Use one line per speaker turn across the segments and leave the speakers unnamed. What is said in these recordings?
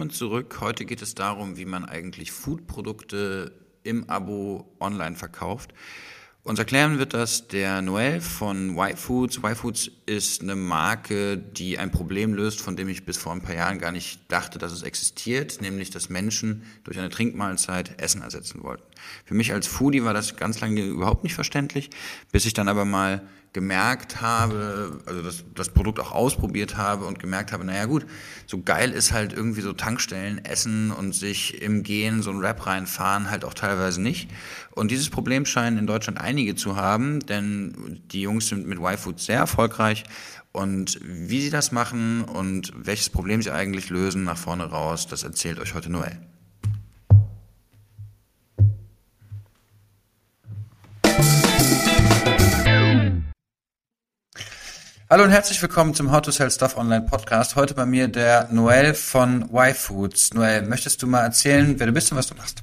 Willkommen zurück. Heute geht es darum, wie man eigentlich Foodprodukte im Abo online verkauft. Uns erklären wird das der Noel von Y-Foods. Y-Foods ist eine Marke, die ein Problem löst, von dem ich bis vor ein paar Jahren gar nicht dachte, dass es existiert, nämlich dass Menschen durch eine Trinkmahlzeit Essen ersetzen wollten. Für mich als Foodie war das ganz lange überhaupt nicht verständlich, bis ich dann aber mal gemerkt habe, also das, das Produkt auch ausprobiert habe und gemerkt habe, naja gut, so geil ist halt irgendwie so Tankstellen essen und sich im Gehen so ein Rap reinfahren halt auch teilweise nicht. Und dieses Problem scheinen in Deutschland einige zu haben, denn die Jungs sind mit Y-Food sehr erfolgreich und wie sie das machen und welches Problem sie eigentlich lösen nach vorne raus, das erzählt euch heute Noel. Hallo und herzlich willkommen zum How to Sell Stuff Online Podcast. Heute bei mir der Noel von Y-Foods. Noel, möchtest du mal erzählen, wer du bist und was du machst?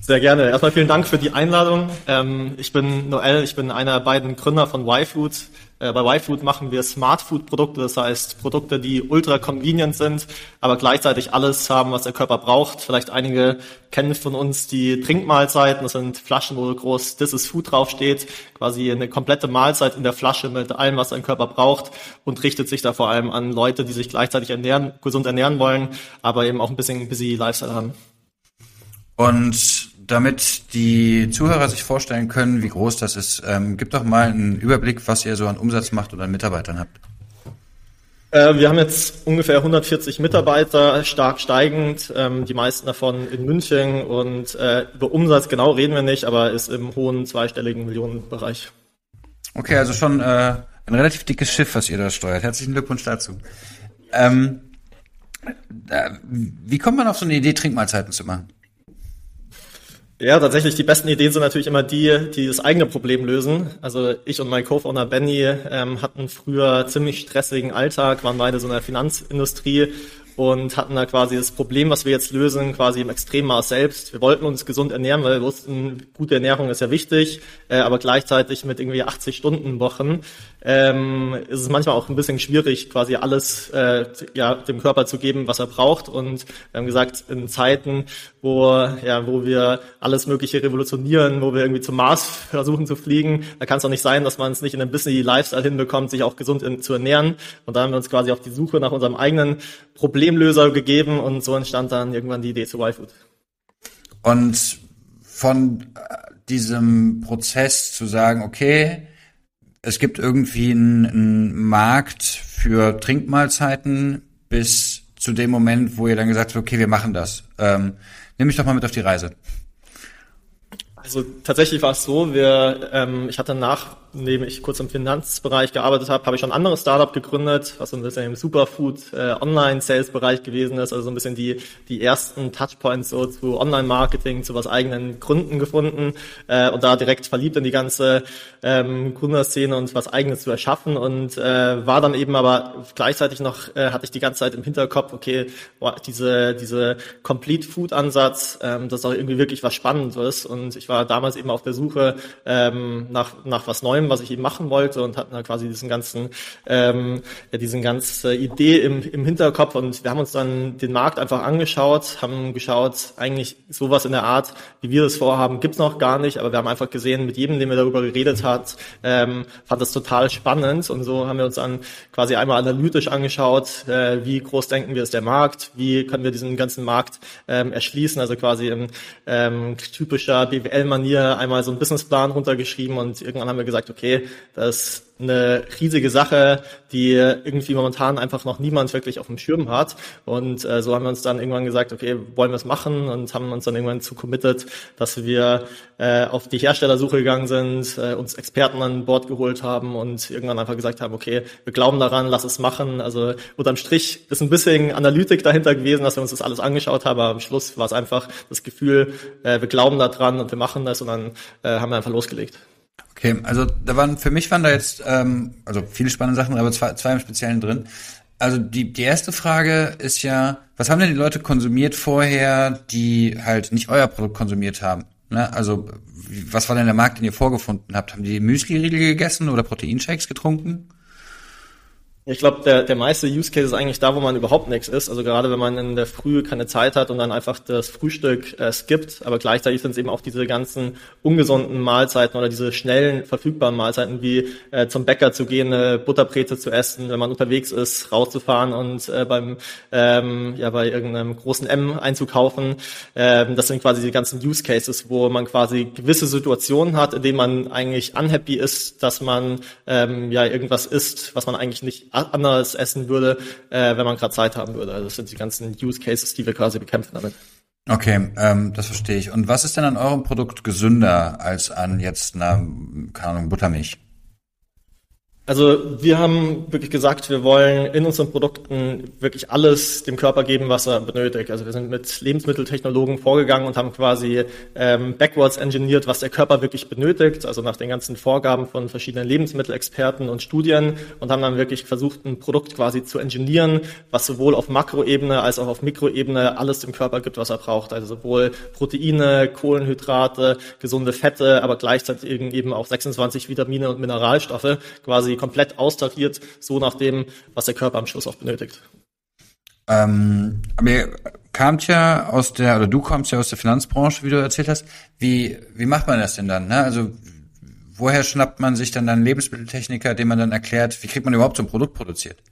Sehr gerne. Erstmal vielen Dank für die Einladung. Ähm, ich bin Noel, ich bin einer der beiden Gründer von Y-Food. Äh, bei Y-Food machen wir Smart Food Produkte, das heißt Produkte, die ultra convenient sind, aber gleichzeitig alles haben, was der Körper braucht. Vielleicht einige kennen von uns die Trinkmahlzeiten. Das sind Flaschen, wo groß This is Food draufsteht. Quasi eine komplette Mahlzeit in der Flasche mit allem, was dein Körper braucht und richtet sich da vor allem an Leute, die sich gleichzeitig ernähren, gesund ernähren wollen, aber eben auch ein bisschen busy Lifestyle haben.
Und damit die Zuhörer sich vorstellen können, wie groß das ist, ähm, gib doch mal einen Überblick, was ihr so an Umsatz macht oder an Mitarbeitern habt.
Äh, wir haben jetzt ungefähr 140 Mitarbeiter, stark steigend, ähm, die meisten davon in München und äh, über Umsatz genau reden wir nicht, aber ist im hohen zweistelligen Millionenbereich.
Okay, also schon äh, ein relativ dickes Schiff, was ihr da steuert. Herzlichen Glückwunsch dazu. Ähm, äh, wie kommt man auf so eine Idee, Trinkmahlzeiten zu machen?
Ja, tatsächlich, die besten Ideen sind natürlich immer die, die das eigene Problem lösen. Also ich und mein Co-Founder Benny ähm, hatten früher ziemlich stressigen Alltag, waren beide so in der Finanzindustrie und hatten da quasi das Problem, was wir jetzt lösen, quasi im Extremmaß selbst. Wir wollten uns gesund ernähren, weil wir wussten, gute Ernährung ist ja wichtig, äh, aber gleichzeitig mit irgendwie 80 Stunden Wochen ähm, ist es manchmal auch ein bisschen schwierig, quasi alles äh, ja, dem Körper zu geben, was er braucht. Und wir haben gesagt, in Zeiten, wo, ja, wo wir alles Mögliche revolutionieren, wo wir irgendwie zum Mars versuchen zu fliegen, da kann es doch nicht sein, dass man es nicht in einem bisschen Lifestyle hinbekommt, sich auch gesund in, zu ernähren. Und da haben wir uns quasi auf die Suche nach unserem eigenen Problemlöser gegeben und so entstand dann irgendwann die Idee zu Y-Food.
Und von äh, diesem Prozess zu sagen, okay, es gibt irgendwie einen, einen Markt für Trinkmahlzeiten bis zu dem Moment, wo ihr dann gesagt habt, okay, wir machen das. Ähm, nimm mich doch mal mit auf die Reise.
Also tatsächlich war es so, wir, ähm, ich hatte nach neben ich kurz im Finanzbereich gearbeitet habe, habe ich schon ein anderes Startup gegründet, was so ein bisschen im Superfood äh, Online-Sales-Bereich gewesen ist, also so ein bisschen die, die ersten Touchpoints so zu Online-Marketing, zu was eigenen Gründen gefunden äh, und da direkt verliebt in die ganze ähm, Gründerszene und was eigenes zu erschaffen. Und äh, war dann eben aber gleichzeitig noch, äh, hatte ich die ganze Zeit im Hinterkopf, okay, boah, diese, diese Complete-Food-Ansatz, ähm, das auch irgendwie wirklich was Spannendes. Und ich war damals eben auf der Suche ähm, nach, nach was Neuem Neuem, was ich eben machen wollte und hatten da quasi diesen ganzen, ähm, ja, diesen ganze Idee im, im Hinterkopf. Und wir haben uns dann den Markt einfach angeschaut, haben geschaut, eigentlich sowas in der Art, wie wir das vorhaben, gibt's noch gar nicht, aber wir haben einfach gesehen, mit jedem, dem wir darüber geredet hat, ähm, fand das total spannend. Und so haben wir uns dann quasi einmal analytisch angeschaut, äh, wie groß denken wir ist der Markt, wie können wir diesen ganzen Markt ähm, erschließen, also quasi in ähm, typischer BWL-Manier einmal so einen Businessplan runtergeschrieben und irgendwann haben wir gesagt, okay, das ist eine riesige Sache, die irgendwie momentan einfach noch niemand wirklich auf dem Schirm hat. Und äh, so haben wir uns dann irgendwann gesagt, okay, wollen wir es machen und haben uns dann irgendwann zu committed, dass wir äh, auf die Herstellersuche gegangen sind, äh, uns Experten an Bord geholt haben und irgendwann einfach gesagt haben, okay, wir glauben daran, lass es machen. Also unterm Strich ist ein bisschen Analytik dahinter gewesen, dass wir uns das alles angeschaut haben, aber am Schluss war es einfach das Gefühl, äh, wir glauben daran und wir machen das und dann äh, haben wir einfach losgelegt.
Okay, also da waren für mich waren da jetzt ähm, also viele spannende Sachen, aber zwei, zwei im Speziellen drin. Also die, die erste Frage ist ja, was haben denn die Leute konsumiert vorher, die halt nicht euer Produkt konsumiert haben? Ne? Also was war denn der Markt, den ihr vorgefunden habt? Haben die Müsli-Riegel gegessen oder Proteinshakes getrunken?
Ich glaube, der, der meiste Use Case ist eigentlich da, wo man überhaupt nichts ist. Also gerade wenn man in der Früh keine Zeit hat und dann einfach das Frühstück äh, skippt. Aber gleichzeitig sind es eben auch diese ganzen ungesunden Mahlzeiten oder diese schnellen verfügbaren Mahlzeiten, wie äh, zum Bäcker zu gehen, eine Butterbreze zu essen, wenn man unterwegs ist, rauszufahren und äh, beim ähm, ja bei irgendeinem großen M einzukaufen. Ähm, das sind quasi die ganzen Use Cases, wo man quasi gewisse Situationen hat, in denen man eigentlich unhappy ist, dass man ähm, ja irgendwas isst, was man eigentlich nicht anders essen würde, äh, wenn man gerade Zeit haben würde. Also das sind die ganzen Use Cases, die wir quasi bekämpfen damit.
Okay, ähm, das verstehe ich. Und was ist denn an eurem Produkt gesünder als an jetzt einer, keine Ahnung, Buttermilch?
Also wir haben wirklich gesagt, wir wollen in unseren Produkten wirklich alles dem Körper geben, was er benötigt. Also wir sind mit Lebensmitteltechnologen vorgegangen und haben quasi ähm, backwards engineert, was der Körper wirklich benötigt, also nach den ganzen Vorgaben von verschiedenen Lebensmittelexperten und Studien und haben dann wirklich versucht, ein Produkt quasi zu engineeren, was sowohl auf Makroebene als auch auf Mikroebene alles dem Körper gibt, was er braucht. Also sowohl Proteine, Kohlenhydrate, gesunde Fette, aber gleichzeitig eben auch 26 Vitamine und Mineralstoffe quasi komplett austariert, so nach dem, was der Körper am Schluss auch benötigt.
Ähm, aber ihr kamt ja aus der, oder du kommst ja aus der Finanzbranche, wie du erzählt hast. Wie, wie macht man das denn dann? Ne? Also woher schnappt man sich dann einen Lebensmitteltechniker, dem man dann erklärt, wie kriegt man überhaupt so ein Produkt produziert?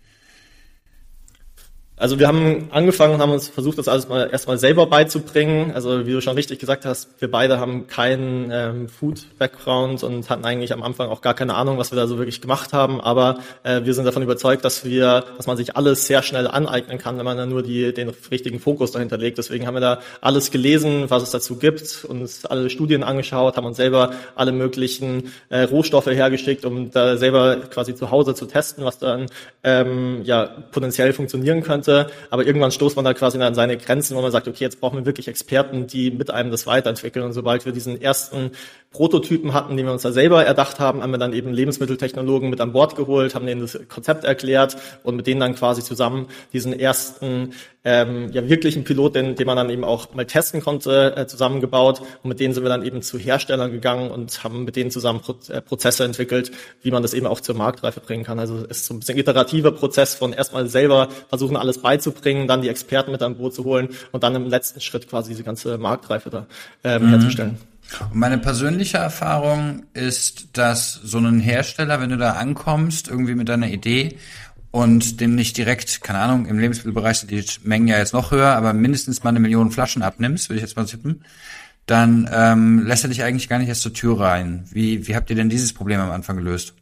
Also wir haben angefangen und haben uns versucht, das alles mal erstmal selber beizubringen. Also wie du schon richtig gesagt hast, wir beide haben keinen ähm, Food-Background und hatten eigentlich am Anfang auch gar keine Ahnung, was wir da so wirklich gemacht haben. Aber äh, wir sind davon überzeugt, dass wir, dass man sich alles sehr schnell aneignen kann, wenn man dann nur die, den richtigen Fokus dahinter legt. Deswegen haben wir da alles gelesen, was es dazu gibt, uns alle Studien angeschaut, haben uns selber alle möglichen äh, Rohstoffe hergeschickt, um da selber quasi zu Hause zu testen, was dann ähm, ja potenziell funktionieren könnte könnte. Aber irgendwann stoßt man da quasi an seine Grenzen, wo man sagt, okay, jetzt brauchen wir wirklich Experten, die mit einem das weiterentwickeln. Und sobald wir diesen ersten Prototypen hatten, den wir uns da selber erdacht haben, haben wir dann eben Lebensmitteltechnologen mit an Bord geholt, haben denen das Konzept erklärt und mit denen dann quasi zusammen diesen ersten ähm, ja wirklichen Pilot, den, den man dann eben auch mal testen konnte, äh, zusammengebaut. Und mit denen sind wir dann eben zu Herstellern gegangen und haben mit denen zusammen Pro äh, Prozesse entwickelt, wie man das eben auch zur Marktreife bringen kann. Also es ist so ein bisschen iterativer Prozess von erstmal selber versuchen, alles beizubringen, dann die Experten mit an Boot zu holen und dann im letzten Schritt quasi diese ganze Marktreife da ähm, mhm. herzustellen.
Und meine persönliche Erfahrung ist, dass so ein Hersteller, wenn du da ankommst, irgendwie mit deiner Idee und dem nicht direkt, keine Ahnung, im Lebensmittelbereich sind die Mengen ja jetzt noch höher, aber mindestens mal eine Million Flaschen abnimmst, würde ich jetzt mal tippen, dann ähm, lässt er dich eigentlich gar nicht erst zur Tür rein. Wie, wie habt ihr denn dieses Problem am Anfang gelöst?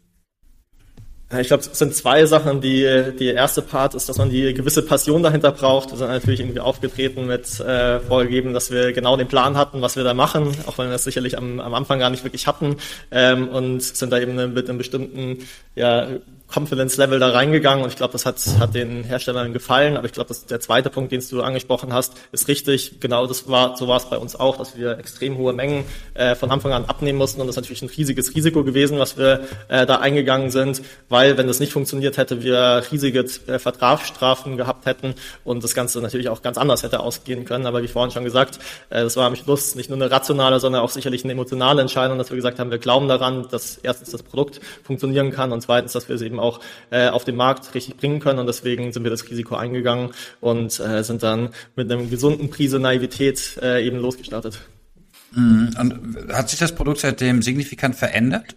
Ich glaube, es sind zwei Sachen. Die, die erste Part ist, dass man die gewisse Passion dahinter braucht. Wir sind natürlich irgendwie aufgetreten mit äh, vorgegeben, dass wir genau den Plan hatten, was wir da machen, auch wenn wir das sicherlich am, am Anfang gar nicht wirklich hatten ähm, und sind da eben mit einem bestimmten ja, Confidence-Level da reingegangen und ich glaube, das hat, hat den Herstellern gefallen. Aber ich glaube, der zweite Punkt, den du angesprochen hast, ist richtig. Genau das war, so war es bei uns auch, dass wir extrem hohe Mengen äh, von Anfang an abnehmen mussten und das ist natürlich ein riesiges Risiko gewesen, was wir äh, da eingegangen sind, weil wenn das nicht funktioniert hätte, wir riesige äh, Vertragsstrafen gehabt hätten und das Ganze natürlich auch ganz anders hätte ausgehen können. Aber wie vorhin schon gesagt, äh, das war am Schluss nicht nur eine rationale, sondern auch sicherlich eine emotionale Entscheidung, dass wir gesagt haben, wir glauben daran, dass erstens das Produkt funktionieren kann und zweitens, dass wir es eben auch äh, auf den Markt richtig bringen können. Und deswegen sind wir das Risiko eingegangen und äh, sind dann mit einem gesunden Prise Naivität äh, eben losgestartet.
Mhm. Und hat sich das Produkt seitdem signifikant verändert?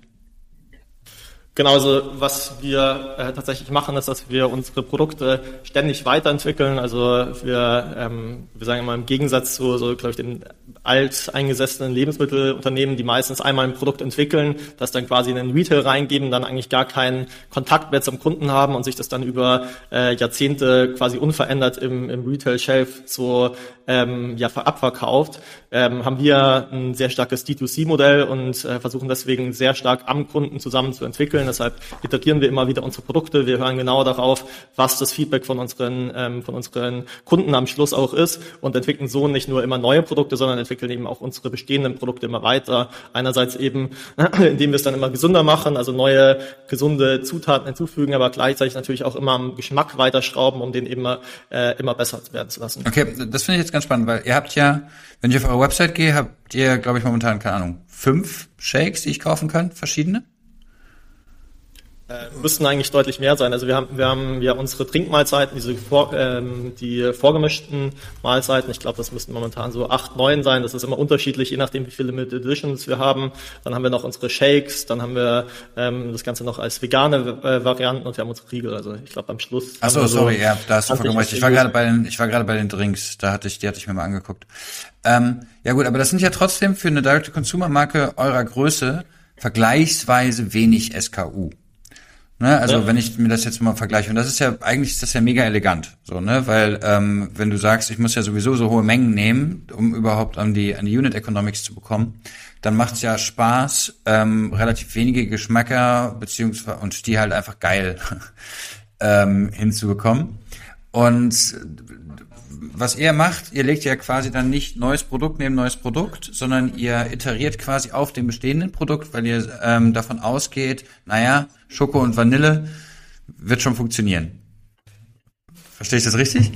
Genau, also was wir äh, tatsächlich machen, ist, dass wir unsere Produkte ständig weiterentwickeln. Also wir, ähm, wir sagen immer im Gegensatz zu, so glaube ich, den alteingesessenen Lebensmittelunternehmen, die meistens einmal ein Produkt entwickeln, das dann quasi in den Retail reingeben, dann eigentlich gar keinen Kontakt mehr zum Kunden haben und sich das dann über äh, Jahrzehnte quasi unverändert im, im Retail-Shelf so ähm, ja, abverkauft, ähm, haben wir ein sehr starkes D2C-Modell und äh, versuchen deswegen sehr stark am Kunden zusammen zu entwickeln Deshalb iterieren wir immer wieder unsere Produkte. Wir hören genau darauf, was das Feedback von unseren, ähm, von unseren Kunden am Schluss auch ist und entwickeln so nicht nur immer neue Produkte, sondern entwickeln eben auch unsere bestehenden Produkte immer weiter. Einerseits eben, indem wir es dann immer gesünder machen, also neue gesunde Zutaten hinzufügen, aber gleichzeitig natürlich auch immer am Geschmack weiterschrauben, um den immer, äh, immer besser werden zu lassen.
Okay, das finde ich jetzt ganz spannend, weil ihr habt ja, wenn ich auf eure Website gehe, habt ihr, glaube ich, momentan, keine Ahnung, fünf Shakes, die ich kaufen kann, verschiedene?
Äh, müssten eigentlich deutlich mehr sein. Also wir haben, wir haben ja unsere Trinkmahlzeiten, diese vor, ähm, die vorgemischten Mahlzeiten. Ich glaube, das müssten momentan so acht, neun sein. Das ist immer unterschiedlich, je nachdem, wie viele Limited Editions wir haben. Dann haben wir noch unsere Shakes, dann haben wir ähm, das Ganze noch als vegane äh, Varianten und wir haben unsere Riegel. Also ich glaube, am Schluss.
Ach so, sorry, ja, da hast du vollkommen recht. Ich war gerade bei den, ich war gerade bei den Drinks. Da hatte ich, die hatte ich mir mal angeguckt. Ähm, ja gut, aber das sind ja trotzdem für eine Direct-to-Consumer-Marke eurer Größe vergleichsweise wenig SKU. Ne, also ja. wenn ich mir das jetzt mal vergleiche, und das ist ja, eigentlich ist das ja mega elegant, so, ne, weil ähm, wenn du sagst, ich muss ja sowieso so hohe Mengen nehmen, um überhaupt an die, an die Unit Economics zu bekommen, dann macht es ja Spaß, ähm, relativ wenige Geschmäcker, beziehungsweise, und die halt einfach geil ähm, hinzubekommen. Und was ihr macht, ihr legt ja quasi dann nicht neues Produkt neben neues Produkt, sondern ihr iteriert quasi auf dem bestehenden Produkt, weil ihr ähm, davon ausgeht, naja, Schoko und Vanille wird schon funktionieren. Verstehe ich das richtig?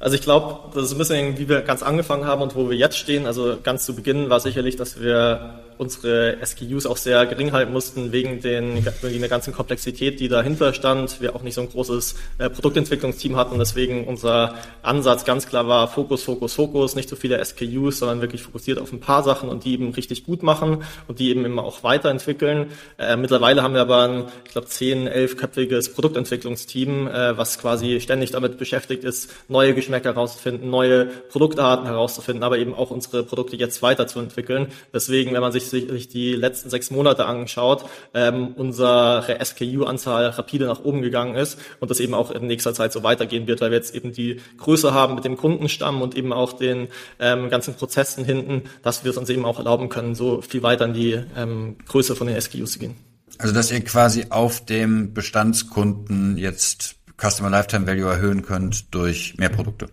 Also ich glaube, das ist ein bisschen, wie wir ganz angefangen haben und wo wir jetzt stehen. Also ganz zu Beginn war sicherlich, dass wir unsere SKUs auch sehr gering halten mussten wegen, den, wegen der ganzen Komplexität, die dahinter stand. Wir auch nicht so ein großes äh, Produktentwicklungsteam hatten deswegen unser Ansatz ganz klar war Fokus, Fokus, Fokus, nicht so viele SKUs, sondern wirklich fokussiert auf ein paar Sachen und die eben richtig gut machen und die eben immer auch weiterentwickeln. Äh, mittlerweile haben wir aber ein, ich glaube, zehn, elfköpfiges Produktentwicklungsteam, äh, was quasi ständig damit beschäftigt ist, neue Geschmäcker herauszufinden, neue Produktarten herauszufinden, aber eben auch unsere Produkte jetzt weiterzuentwickeln. Deswegen, wenn man sich sich die letzten sechs Monate anschaut, ähm, unsere SKU-Anzahl rapide nach oben gegangen ist und das eben auch in nächster Zeit so weitergehen wird, weil wir jetzt eben die Größe haben mit dem Kundenstamm und eben auch den ähm, ganzen Prozessen hinten, dass wir es uns eben auch erlauben können, so viel weiter in die ähm, Größe von den SKUs zu gehen.
Also dass ihr quasi auf dem Bestandskunden jetzt Customer Lifetime Value erhöhen könnt durch mehr Produkte.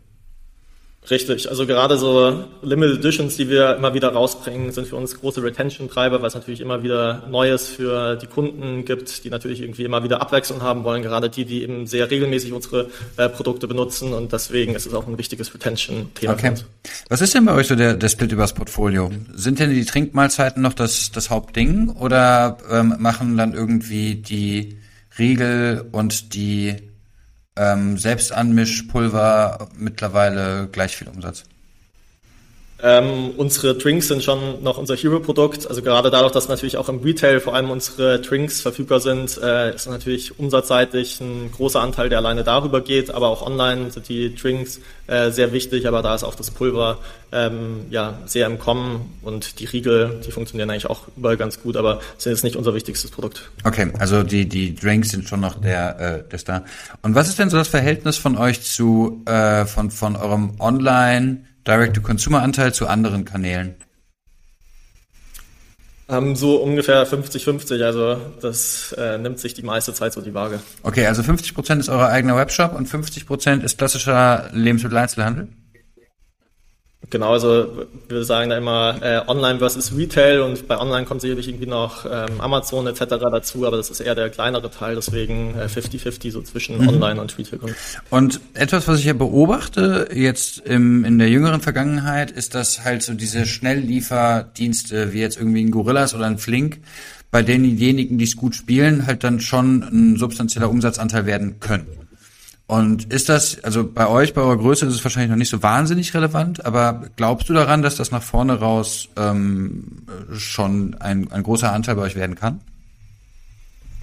Richtig, also gerade so Limited Editions, die wir immer wieder rausbringen, sind für uns große Retention-Treiber, weil es natürlich immer wieder Neues für die Kunden gibt, die natürlich irgendwie immer wieder Abwechslung haben wollen, gerade die, die eben sehr regelmäßig unsere äh, Produkte benutzen und deswegen ist es auch ein wichtiges Retention-Thema.
Okay. Was ist denn bei euch so der, der Split übers Portfolio? Sind denn die Trinkmahlzeiten noch das, das Hauptding oder ähm, machen dann irgendwie die Riegel und die ähm, Selbstanmischpulver mittlerweile gleich viel Umsatz.
Ähm, unsere Drinks sind schon noch unser Hero-Produkt. Also gerade dadurch, dass natürlich auch im Retail vor allem unsere Drinks verfügbar sind, äh, ist natürlich umsatzseitig ein großer Anteil, der alleine darüber geht. Aber auch online sind die Drinks äh, sehr wichtig. Aber da ist auch das Pulver ähm, ja sehr im Kommen und die Riegel, die funktionieren eigentlich auch überall ganz gut, aber sind jetzt nicht unser wichtigstes Produkt.
Okay, also die die Drinks sind schon noch der äh, der Star. Und was ist denn so das Verhältnis von euch zu äh, von von eurem Online Direct-to-Consumer-Anteil zu anderen Kanälen?
Ähm, so ungefähr 50-50, also das äh, nimmt sich die meiste Zeit so die Waage.
Okay, also 50% ist euer eigener Webshop und 50% ist klassischer Lebensmitteleinzelhandel?
Genau, also wir sagen da immer äh, Online versus Retail und bei Online kommt sicherlich irgendwie noch ähm, Amazon etc. dazu, aber das ist eher der kleinere Teil, deswegen 50-50 äh, so zwischen mhm. Online und Retail.
Und etwas, was ich ja beobachte jetzt im, in der jüngeren Vergangenheit, ist, dass halt so diese Schnelllieferdienste wie jetzt irgendwie ein Gorillas oder ein Flink, bei denen diejenigen, die es gut spielen, halt dann schon ein substanzieller Umsatzanteil werden können. Und ist das, also bei euch, bei eurer Größe ist es wahrscheinlich noch nicht so wahnsinnig relevant, aber glaubst du daran, dass das nach vorne raus ähm, schon ein, ein großer Anteil bei euch werden kann?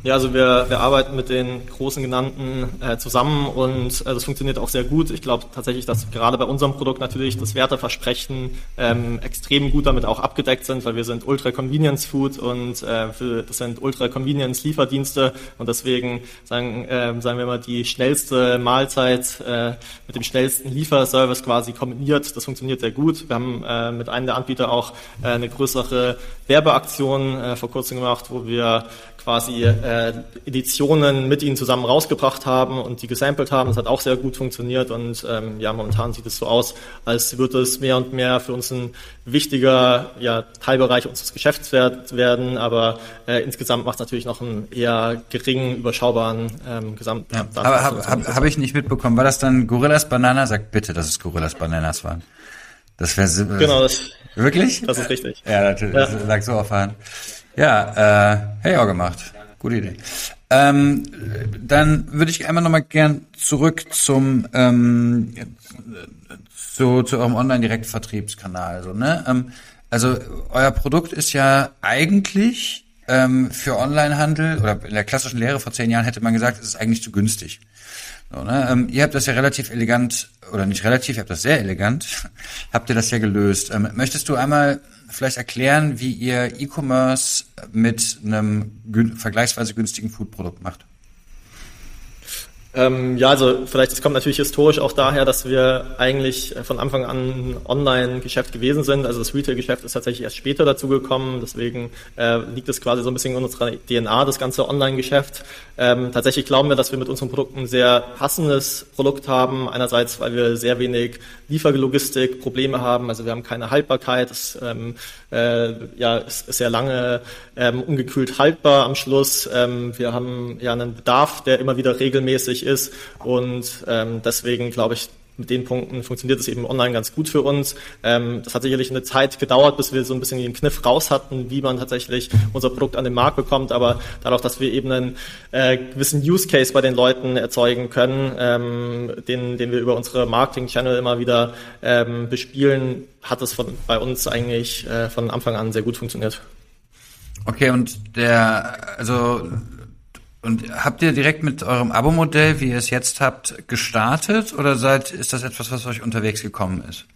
Ja, also wir, wir arbeiten mit den großen genannten äh, zusammen und äh, das funktioniert auch sehr gut. Ich glaube tatsächlich, dass gerade bei unserem Produkt natürlich das Werteversprechen ähm, extrem gut damit auch abgedeckt sind, weil wir sind Ultra Convenience Food und äh, für, das sind Ultra Convenience Lieferdienste und deswegen sagen, äh, sagen wir mal die schnellste Mahlzeit äh, mit dem schnellsten Lieferservice quasi kombiniert. Das funktioniert sehr gut. Wir haben äh, mit einem der Anbieter auch äh, eine größere Werbeaktion äh, vor kurzem gemacht, wo wir quasi äh, Editionen mit ihnen zusammen rausgebracht haben und die gesampelt haben. Das hat auch sehr gut funktioniert und ähm, ja, momentan sieht es so aus, als würde es mehr und mehr für uns ein wichtiger ja, Teilbereich unseres Geschäfts werden, aber äh, insgesamt macht es natürlich noch einen eher geringen, überschaubaren ähm, Gesamt.
Ja, aber habe hab, hab ich nicht mitbekommen. War das dann Gorillas Banana? Sag bitte, dass es Gorillas Bananas waren. Das wäre
Genau, das,
wirklich?
Das ist richtig.
Ja, natürlich. Ja. Das lag so auf Hand. Ja, äh, hey auch gemacht. gute Idee. Ähm, dann würde ich einmal nochmal gern zurück zum ähm, zu, zu eurem Online-Direktvertriebskanal. Also, ne? Ähm, also euer Produkt ist ja eigentlich ähm, für Onlinehandel oder in der klassischen Lehre vor zehn Jahren hätte man gesagt, es ist eigentlich zu günstig. So, ne? ähm, ihr habt das ja relativ elegant, oder nicht relativ, ihr habt das sehr elegant, habt ihr das ja gelöst. Ähm, möchtest du einmal vielleicht erklären, wie ihr E-Commerce mit einem vergleichsweise günstigen Foodprodukt macht?
Ähm, ja, also vielleicht, es kommt natürlich historisch auch daher, dass wir eigentlich von Anfang an ein Online-Geschäft gewesen sind. Also das Retail-Geschäft ist tatsächlich erst später dazu gekommen. Deswegen äh, liegt es quasi so ein bisschen in unserer DNA, das ganze Online-Geschäft. Ähm, tatsächlich glauben wir, dass wir mit unseren Produkten ein sehr passendes Produkt haben. Einerseits, weil wir sehr wenig Lieferlogistik Probleme haben. Also wir haben keine Haltbarkeit. Es ähm, äh, ja, ist, ist sehr lange ähm, ungekühlt haltbar am Schluss. Ähm, wir haben ja einen Bedarf, der immer wieder regelmäßig ist und ähm, deswegen glaube ich, mit den Punkten funktioniert es eben online ganz gut für uns. Ähm, das hat sicherlich eine Zeit gedauert, bis wir so ein bisschen den Kniff raus hatten, wie man tatsächlich unser Produkt an den Markt bekommt. Aber dadurch, dass wir eben einen äh, gewissen Use Case bei den Leuten erzeugen können, ähm, den, den wir über unsere Marketing-Channel immer wieder ähm, bespielen, hat es bei uns eigentlich äh, von Anfang an sehr gut funktioniert.
Okay, und der, also und habt ihr direkt mit eurem Abo-Modell, wie ihr es jetzt habt, gestartet oder seid, ist das etwas, was euch unterwegs gekommen ist?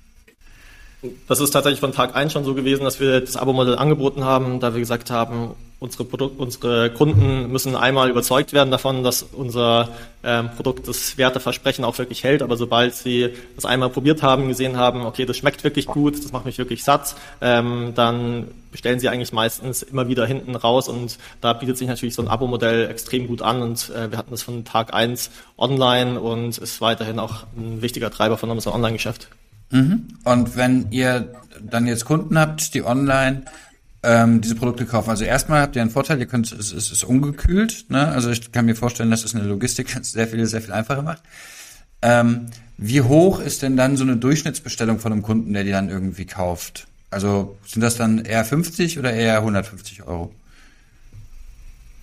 Das ist tatsächlich von Tag eins schon so gewesen, dass wir das Abo-Modell angeboten haben, da wir gesagt haben, unsere, Produkt, unsere Kunden müssen einmal überzeugt werden davon, dass unser ähm, Produkt das Werteversprechen auch wirklich hält. Aber sobald sie das einmal probiert haben, gesehen haben, okay, das schmeckt wirklich gut, das macht mich wirklich satt, ähm, dann bestellen sie eigentlich meistens immer wieder hinten raus. Und da bietet sich natürlich so ein Abo-Modell extrem gut an. Und äh, wir hatten das von Tag eins online und ist weiterhin auch ein wichtiger Treiber von unserem Online-Geschäft.
Mhm. Und wenn ihr dann jetzt Kunden habt, die online ähm, diese Produkte kaufen. Also erstmal habt ihr einen Vorteil, ihr könnt, es, es ist ungekühlt. Ne? Also ich kann mir vorstellen, dass es eine Logistik sehr viel, sehr viel einfacher macht. Ähm, wie hoch ist denn dann so eine Durchschnittsbestellung von einem Kunden, der die dann irgendwie kauft? Also sind das dann eher 50 oder eher 150 Euro?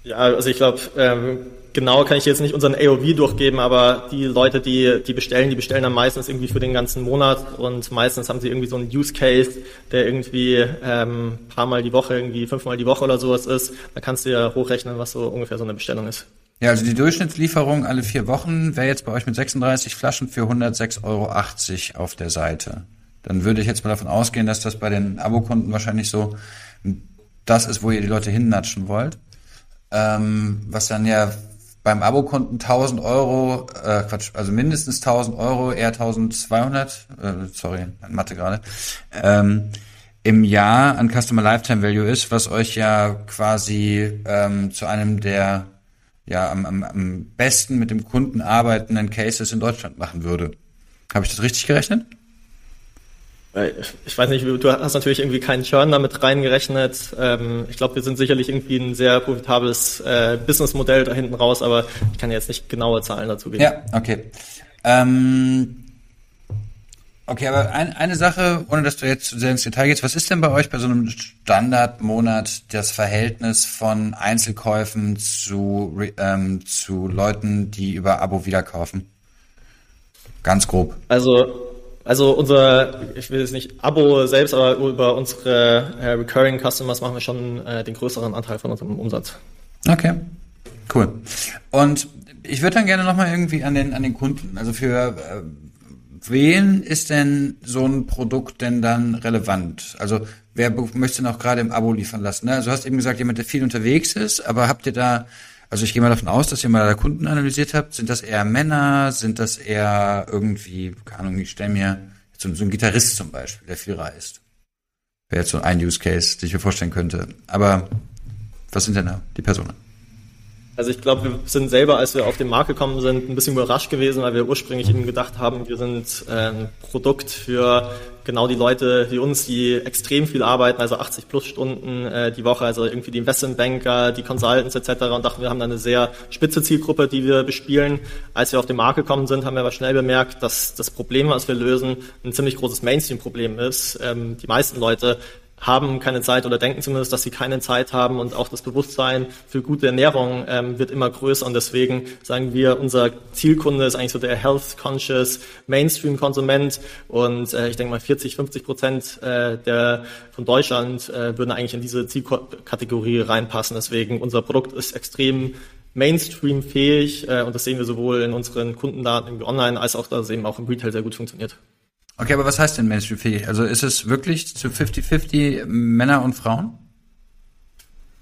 Ja, also ich glaube, ähm, genau kann ich jetzt nicht unseren AOV durchgeben, aber die Leute, die, die bestellen, die bestellen dann meistens irgendwie für den ganzen Monat und meistens haben sie irgendwie so einen Use Case, der irgendwie ähm, paar Mal die Woche, irgendwie fünfmal die Woche oder sowas ist. Da kannst du ja hochrechnen, was so ungefähr so eine Bestellung ist.
Ja, also die Durchschnittslieferung alle vier Wochen wäre jetzt bei euch mit 36 Flaschen für 106,80 Euro auf der Seite. Dann würde ich jetzt mal davon ausgehen, dass das bei den Abokunden wahrscheinlich so das ist, wo ihr die Leute hinnatschen wollt. Ähm, was dann ja beim Abokunden 1000 Euro, äh, Quatsch, also mindestens 1000 Euro, eher 1200, äh, sorry, Mathe gerade, ähm, im Jahr an Customer Lifetime Value ist, was euch ja quasi ähm, zu einem der ja am, am, am besten mit dem Kunden arbeitenden Cases in Deutschland machen würde. Habe ich das richtig gerechnet?
Ich weiß nicht, du hast natürlich irgendwie keinen Churn damit reingerechnet. Ähm, ich glaube, wir sind sicherlich irgendwie ein sehr profitables äh, Businessmodell da hinten raus, aber ich kann jetzt nicht genaue Zahlen dazu geben.
Ja, okay. Ähm, okay, aber ein, eine Sache, ohne dass du jetzt zu sehr ins Detail gehst, was ist denn bei euch bei so einem Standardmonat das Verhältnis von Einzelkäufen zu, ähm, zu Leuten, die über Abo wiederkaufen? Ganz grob.
Also also unser, ich will jetzt nicht Abo selbst, aber über unsere äh, Recurring Customers machen wir schon äh, den größeren Anteil von unserem Umsatz.
Okay, cool. Und ich würde dann gerne nochmal irgendwie an den, an den Kunden, also für äh, wen ist denn so ein Produkt denn dann relevant? Also wer möchte noch gerade im Abo liefern lassen? Ne? Also du hast eben gesagt, jemand, der viel unterwegs ist, aber habt ihr da also ich gehe mal davon aus, dass ihr mal da Kunden analysiert habt. Sind das eher Männer? Sind das eher irgendwie, keine Ahnung, ich stelle mir so, so ein Gitarrist zum Beispiel, der viel reist. Wäre jetzt so ein Use Case, den ich mir vorstellen könnte. Aber was sind denn da die Personen?
Also ich glaube, wir sind selber, als wir auf den Markt gekommen sind, ein bisschen überrascht gewesen, weil wir ursprünglich eben gedacht haben, wir sind äh, ein Produkt für genau die Leute wie uns, die extrem viel arbeiten, also 80 plus Stunden äh, die Woche, also irgendwie die Investmentbanker, die Consultants etc. und dachten, wir haben da eine sehr spitze Zielgruppe, die wir bespielen. Als wir auf den Markt gekommen sind, haben wir aber schnell bemerkt, dass das Problem, was wir lösen, ein ziemlich großes Mainstream-Problem ist. Ähm, die meisten Leute haben keine Zeit oder denken zumindest, dass sie keine Zeit haben und auch das Bewusstsein für gute Ernährung ähm, wird immer größer und deswegen sagen wir, unser Zielkunde ist eigentlich so der health-conscious Mainstream-Konsument und äh, ich denke mal 40, 50 Prozent äh, der von Deutschland äh, würden eigentlich in diese Zielkategorie reinpassen. Deswegen unser Produkt ist extrem Mainstream-fähig äh, und das sehen wir sowohl in unseren Kundendaten online als auch, dass es eben auch im Retail sehr gut funktioniert.
Okay, aber was heißt denn Mainstream-fähig? Also ist es wirklich zu 50-50 Männer und Frauen?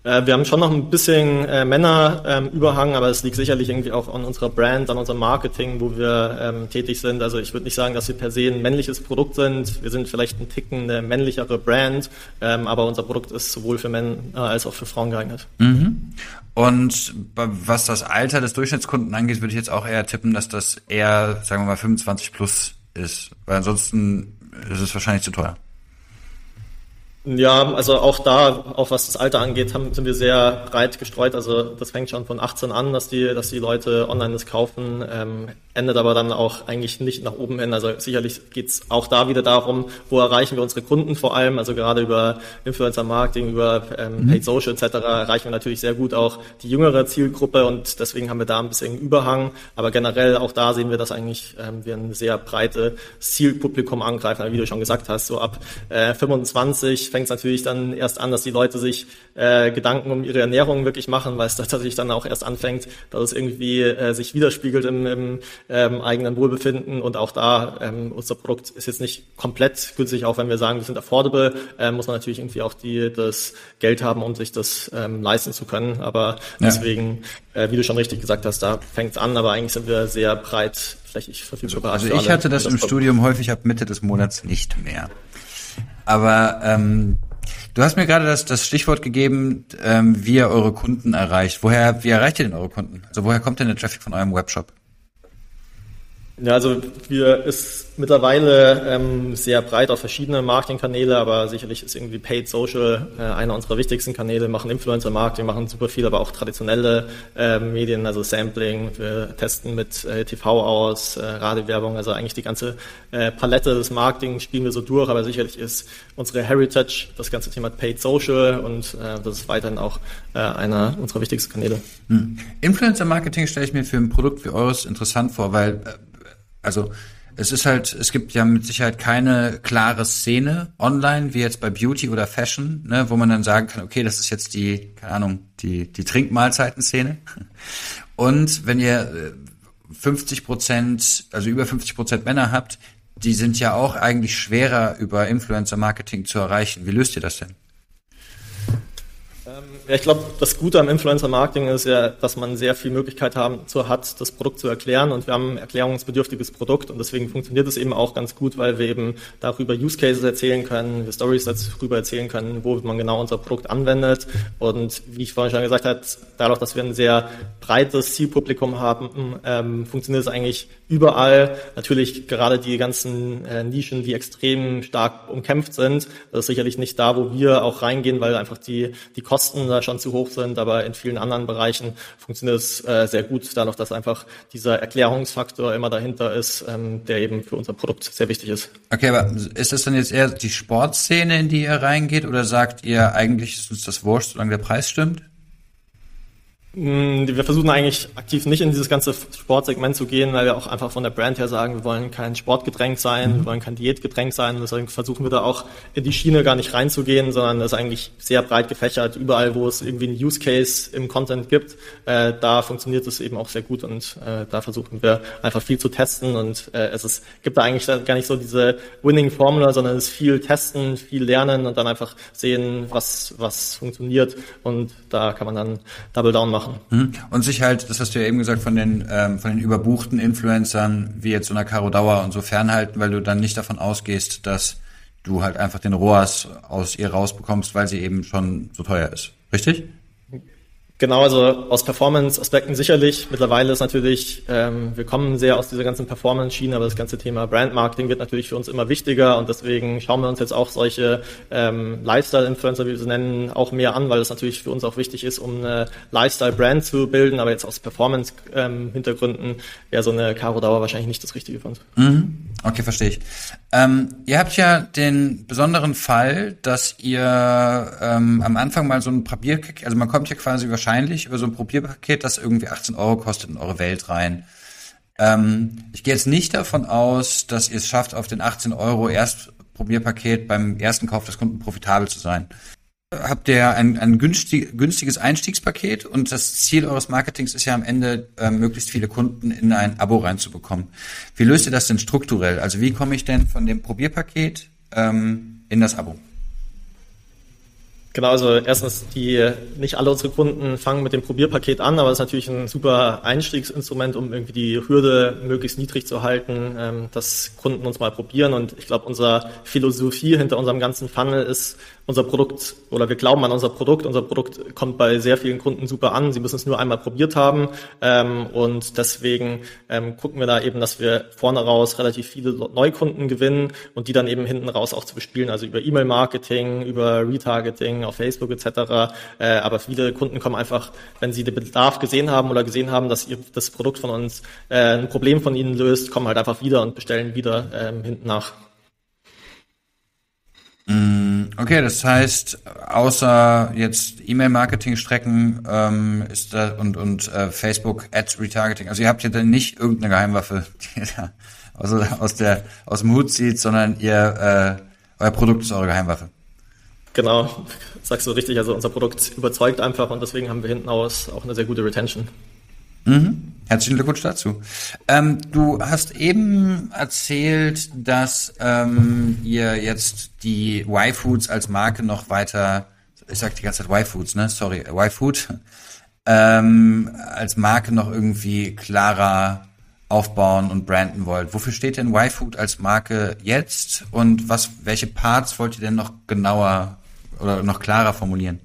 Äh, wir haben schon noch ein bisschen äh, Männerüberhang, ähm, aber es liegt sicherlich irgendwie auch an unserer Brand, an unserem Marketing, wo wir ähm, tätig sind. Also ich würde nicht sagen, dass wir per se ein männliches Produkt sind. Wir sind vielleicht ein Ticken eine männlichere Brand, ähm, aber unser Produkt ist sowohl für Männer als auch für Frauen geeignet.
Mhm. Und was das Alter des Durchschnittskunden angeht, würde ich jetzt auch eher tippen, dass das eher, sagen wir mal, 25 plus ist. Weil ansonsten ist es wahrscheinlich zu teuer.
Ja, also auch da, auch was das Alter angeht, haben, sind wir sehr breit gestreut. Also das fängt schon von 18 an, dass die, dass die Leute online das kaufen, ähm, endet aber dann auch eigentlich nicht nach oben hin. Also sicherlich geht's auch da wieder darum, wo erreichen wir unsere Kunden vor allem. Also gerade über Influencer Marketing, über ähm, mhm. Paid Social etc. erreichen wir natürlich sehr gut auch die jüngere Zielgruppe und deswegen haben wir da ein bisschen Überhang. Aber generell auch da sehen wir, dass eigentlich ähm, wir ein sehr breites Zielpublikum angreifen. Wie du schon gesagt hast, so ab äh, 25 fängt es natürlich dann erst an, dass die Leute sich äh, Gedanken um ihre Ernährung wirklich machen, weil es tatsächlich dann auch erst anfängt, dass es irgendwie äh, sich widerspiegelt im, im ähm, eigenen Wohlbefinden. Und auch da, ähm, unser Produkt ist jetzt nicht komplett günstig, auch wenn wir sagen, wir sind affordable, äh, muss man natürlich irgendwie auch die, das Geld haben, um sich das ähm, leisten zu können. Aber ja. deswegen, äh, wie du schon richtig gesagt hast, da fängt es an, aber eigentlich sind wir sehr breit.
Also, also ich hatte das, das im Studium häufig ab Mitte des Monats nicht mehr. Aber ähm, du hast mir gerade das, das Stichwort gegeben, ähm, wie ihr eure Kunden erreicht. Woher, wie erreicht ihr denn eure Kunden? Also woher kommt denn der Traffic von eurem Webshop?
Ja, also wir ist mittlerweile ähm, sehr breit auf verschiedene Marketingkanäle, aber sicherlich ist irgendwie Paid Social äh, einer unserer wichtigsten Kanäle. Machen Influencer Marketing, machen super viel, aber auch traditionelle äh, Medien, also Sampling. Wir testen mit äh, TV aus, äh, Radiowerbung, also eigentlich die ganze äh, Palette des Marketing spielen wir so durch, aber sicherlich ist unsere Heritage das ganze Thema Paid Social und äh, das ist weiterhin auch äh, einer unserer wichtigsten Kanäle.
Hm. Influencer Marketing stelle ich mir für ein Produkt wie eures interessant vor, weil äh, also es ist halt, es gibt ja mit Sicherheit keine klare Szene online, wie jetzt bei Beauty oder Fashion, ne, wo man dann sagen kann, okay, das ist jetzt die, keine Ahnung, die, die Trinkmahlzeiten-Szene. Und wenn ihr 50 äh, Prozent, also über 50 Prozent Männer habt, die sind ja auch eigentlich schwerer über Influencer-Marketing zu erreichen. Wie löst ihr das denn?
Ähm, ja, ich glaube, das Gute am Influencer-Marketing ist ja, dass man sehr viel Möglichkeit haben, zu, hat, das Produkt zu erklären. Und wir haben ein erklärungsbedürftiges Produkt. Und deswegen funktioniert es eben auch ganz gut, weil wir eben darüber Use Cases erzählen können, wir Stories darüber erzählen können, wo man genau unser Produkt anwendet. Und wie ich vorhin schon gesagt habe, dadurch, dass wir ein sehr breites Zielpublikum haben, ähm, funktioniert es eigentlich überall. Natürlich gerade die ganzen äh, Nischen, die extrem stark umkämpft sind, das ist sicherlich nicht da, wo wir auch reingehen, weil einfach die, die Kosten da schon zu hoch sind, aber in vielen anderen Bereichen funktioniert es äh, sehr gut, dadurch, dass einfach dieser Erklärungsfaktor immer dahinter ist, ähm, der eben für unser Produkt sehr wichtig ist.
Okay, aber ist das dann jetzt eher die Sportszene, in die ihr reingeht, oder sagt ihr, eigentlich ist uns das wurscht, solange der Preis stimmt?
Mm, wir versuchen eigentlich aktiv nicht in dieses ganze Sportsegment zu gehen, weil wir auch einfach von der Brand her sagen, wir wollen kein Sportgetränk sein, mhm. wir wollen kein Diätgetränk sein. Deswegen versuchen wir da auch in die Schiene gar nicht reinzugehen, sondern das ist eigentlich sehr breit gefächert. Überall, wo es irgendwie einen Use Case im Content gibt, äh, da funktioniert es eben auch sehr gut und äh, da versuchen wir einfach viel zu testen und äh, es ist, gibt da eigentlich gar nicht so diese Winning Formula, sondern es ist viel testen, viel lernen und dann einfach sehen, was, was funktioniert und da kann man dann Double Down machen machen.
Mhm. Und sich halt, das hast du ja eben gesagt, von den, ähm, von den überbuchten Influencern, wie jetzt so einer Caro Dauer und so fernhalten, weil du dann nicht davon ausgehst, dass du halt einfach den ROAS aus ihr rausbekommst, weil sie eben schon so teuer ist. Richtig?
Genau, also aus Performance-Aspekten sicherlich. Mittlerweile ist natürlich, ähm, wir kommen sehr aus dieser ganzen Performance-Schiene, aber das ganze Thema Brand-Marketing wird natürlich für uns immer wichtiger und deswegen schauen wir uns jetzt auch solche ähm, Lifestyle-Influencer, wie wir sie nennen, auch mehr an, weil das natürlich für uns auch wichtig ist, um eine Lifestyle-Brand zu bilden, aber jetzt aus Performance-Hintergründen ähm, wäre so eine Caro Dauer wahrscheinlich nicht das Richtige für uns.
Mhm. Okay, verstehe ich. Ähm, ihr habt ja den besonderen Fall, dass ihr ähm, am Anfang mal so ein Papier, also man kommt ja quasi wahrscheinlich über so ein Probierpaket, das irgendwie 18 Euro kostet in eure Welt rein. Ähm, ich gehe jetzt nicht davon aus, dass ihr es schafft, auf den 18 Euro erst Probierpaket beim ersten Kauf des Kunden profitabel zu sein habt ihr ein, ein günstig, günstiges Einstiegspaket und das Ziel eures Marketings ist ja am Ende, äh, möglichst viele Kunden in ein Abo reinzubekommen. Wie löst ihr das denn strukturell? Also wie komme ich denn von dem Probierpaket ähm, in das Abo?
Genau, also erstens, die nicht alle unsere Kunden fangen mit dem Probierpaket an, aber es ist natürlich ein super Einstiegsinstrument, um irgendwie die Hürde möglichst niedrig zu halten, ähm, dass Kunden uns mal probieren. Und ich glaube, unsere Philosophie hinter unserem ganzen Funnel ist, unser Produkt oder wir glauben an unser Produkt. Unser Produkt kommt bei sehr vielen Kunden super an. Sie müssen es nur einmal probiert haben. Ähm, und deswegen ähm, gucken wir da eben, dass wir vorne raus relativ viele Neukunden gewinnen und die dann eben hinten raus auch zu bespielen, also über E-Mail-Marketing, über Retargeting auf Facebook etc. Äh, aber viele Kunden kommen einfach, wenn sie den Bedarf gesehen haben oder gesehen haben, dass ihr das Produkt von uns äh, ein Problem von ihnen löst, kommen halt einfach wieder und bestellen wieder ähm, hinten nach.
Mm, okay, das heißt, außer jetzt E-Mail-Marketing-Strecken ähm, ist da und und äh, Facebook Ads Retargeting. Also ihr habt ja dann nicht irgendeine Geheimwaffe, die ihr da aus, aus der aus dem Hut zieht, sondern ihr äh, euer Produkt ist eure Geheimwaffe.
Genau, sagst du richtig. Also unser Produkt überzeugt einfach und deswegen haben wir hinten aus auch eine sehr gute Retention.
Mhm. Herzlichen Glückwunsch dazu. Ähm, du hast eben erzählt, dass ähm, ihr jetzt die Y-Foods als Marke noch weiter, ich sag die ganze Zeit Y-Foods, ne? Sorry, Y-Food, ähm, als Marke noch irgendwie klarer aufbauen und branden wollt. Wofür steht denn Y-Food als Marke jetzt und was, welche Parts wollt ihr denn noch genauer oder noch klarer formulieren?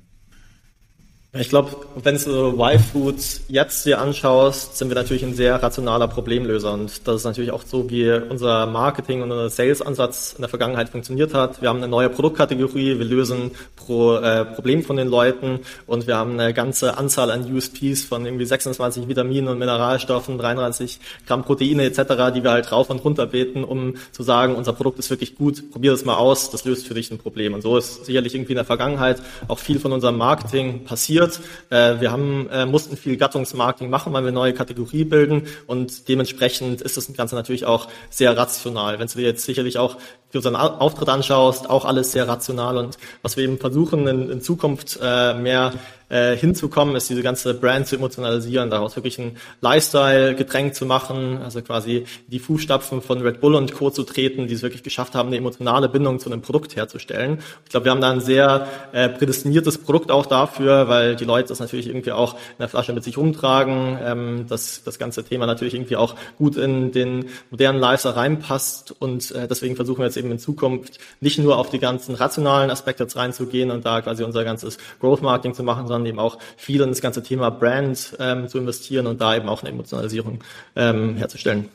Ich glaube, wenn du Y-Foods jetzt dir anschaust, sind wir natürlich ein sehr rationaler Problemlöser. Und das ist natürlich auch so, wie unser Marketing und unser Sales-Ansatz in der Vergangenheit funktioniert hat. Wir haben eine neue Produktkategorie, wir lösen pro äh, Problem von den Leuten und wir haben eine ganze Anzahl an USPs von irgendwie 26 Vitaminen und Mineralstoffen, 33 Gramm Proteine etc., die wir halt rauf und runter beten, um zu sagen, unser Produkt ist wirklich gut, probier das mal aus, das löst für dich ein Problem. Und so ist sicherlich irgendwie in der Vergangenheit auch viel von unserem Marketing passiert passiert. Äh, wir haben, äh, mussten viel Gattungsmarketing machen, weil wir neue Kategorie bilden und dementsprechend ist das Ganze natürlich auch sehr rational. Wenn dir jetzt sicherlich auch unseren Auftritt anschaust, auch alles sehr rational und was wir eben versuchen in, in Zukunft äh, mehr äh, hinzukommen, ist diese ganze Brand zu emotionalisieren, daraus wirklich ein Lifestyle-Getränk zu machen, also quasi die Fußstapfen von Red Bull und Co. zu treten, die es wirklich geschafft haben, eine emotionale Bindung zu einem Produkt herzustellen. Ich glaube, wir haben da ein sehr äh, prädestiniertes Produkt auch dafür, weil die Leute das natürlich irgendwie auch in der Flasche mit sich rumtragen, ähm, dass das ganze Thema natürlich irgendwie auch gut in den modernen Lifestyle reinpasst und äh, deswegen versuchen wir jetzt eben in Zukunft nicht nur auf die ganzen rationalen Aspekte jetzt reinzugehen und da quasi unser ganzes Growth Marketing zu machen, sondern eben auch viel in das ganze Thema Brand ähm, zu investieren und da eben auch eine Emotionalisierung ähm, herzustellen.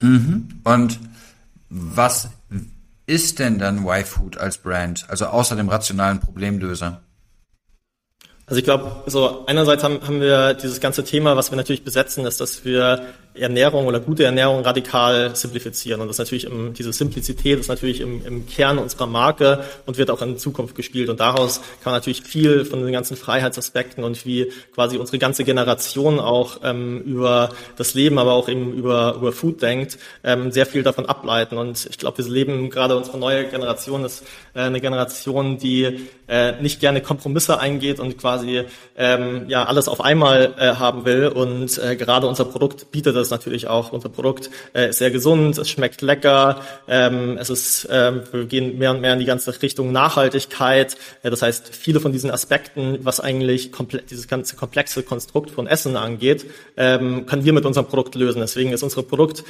Mhm. Und was ist denn dann Y-Food als Brand? Also außer dem rationalen Problemlöser?
Also ich glaube, so einerseits haben, haben wir dieses ganze Thema, was wir natürlich besetzen, ist, dass wir Ernährung oder gute Ernährung radikal simplifizieren. Und das ist natürlich im, diese Simplizität ist natürlich im, im Kern unserer Marke und wird auch in Zukunft gespielt. Und daraus kann man natürlich viel von den ganzen Freiheitsaspekten und wie quasi unsere ganze Generation auch ähm, über das Leben, aber auch eben über, über Food denkt, ähm, sehr viel davon ableiten. Und ich glaube, wir leben gerade unsere neue Generation ist äh, eine Generation, die äh, nicht gerne Kompromisse eingeht und quasi ähm, ja alles auf einmal äh, haben will. Und äh, gerade unser Produkt bietet das natürlich auch. Unser Produkt äh, ist sehr gesund, es schmeckt lecker, ähm, es ist, ähm, wir gehen mehr und mehr in die ganze Richtung Nachhaltigkeit. Äh, das heißt, viele von diesen Aspekten, was eigentlich komplett dieses ganze komplexe Konstrukt von Essen angeht, ähm, können wir mit unserem Produkt lösen. Deswegen ist unser Produkt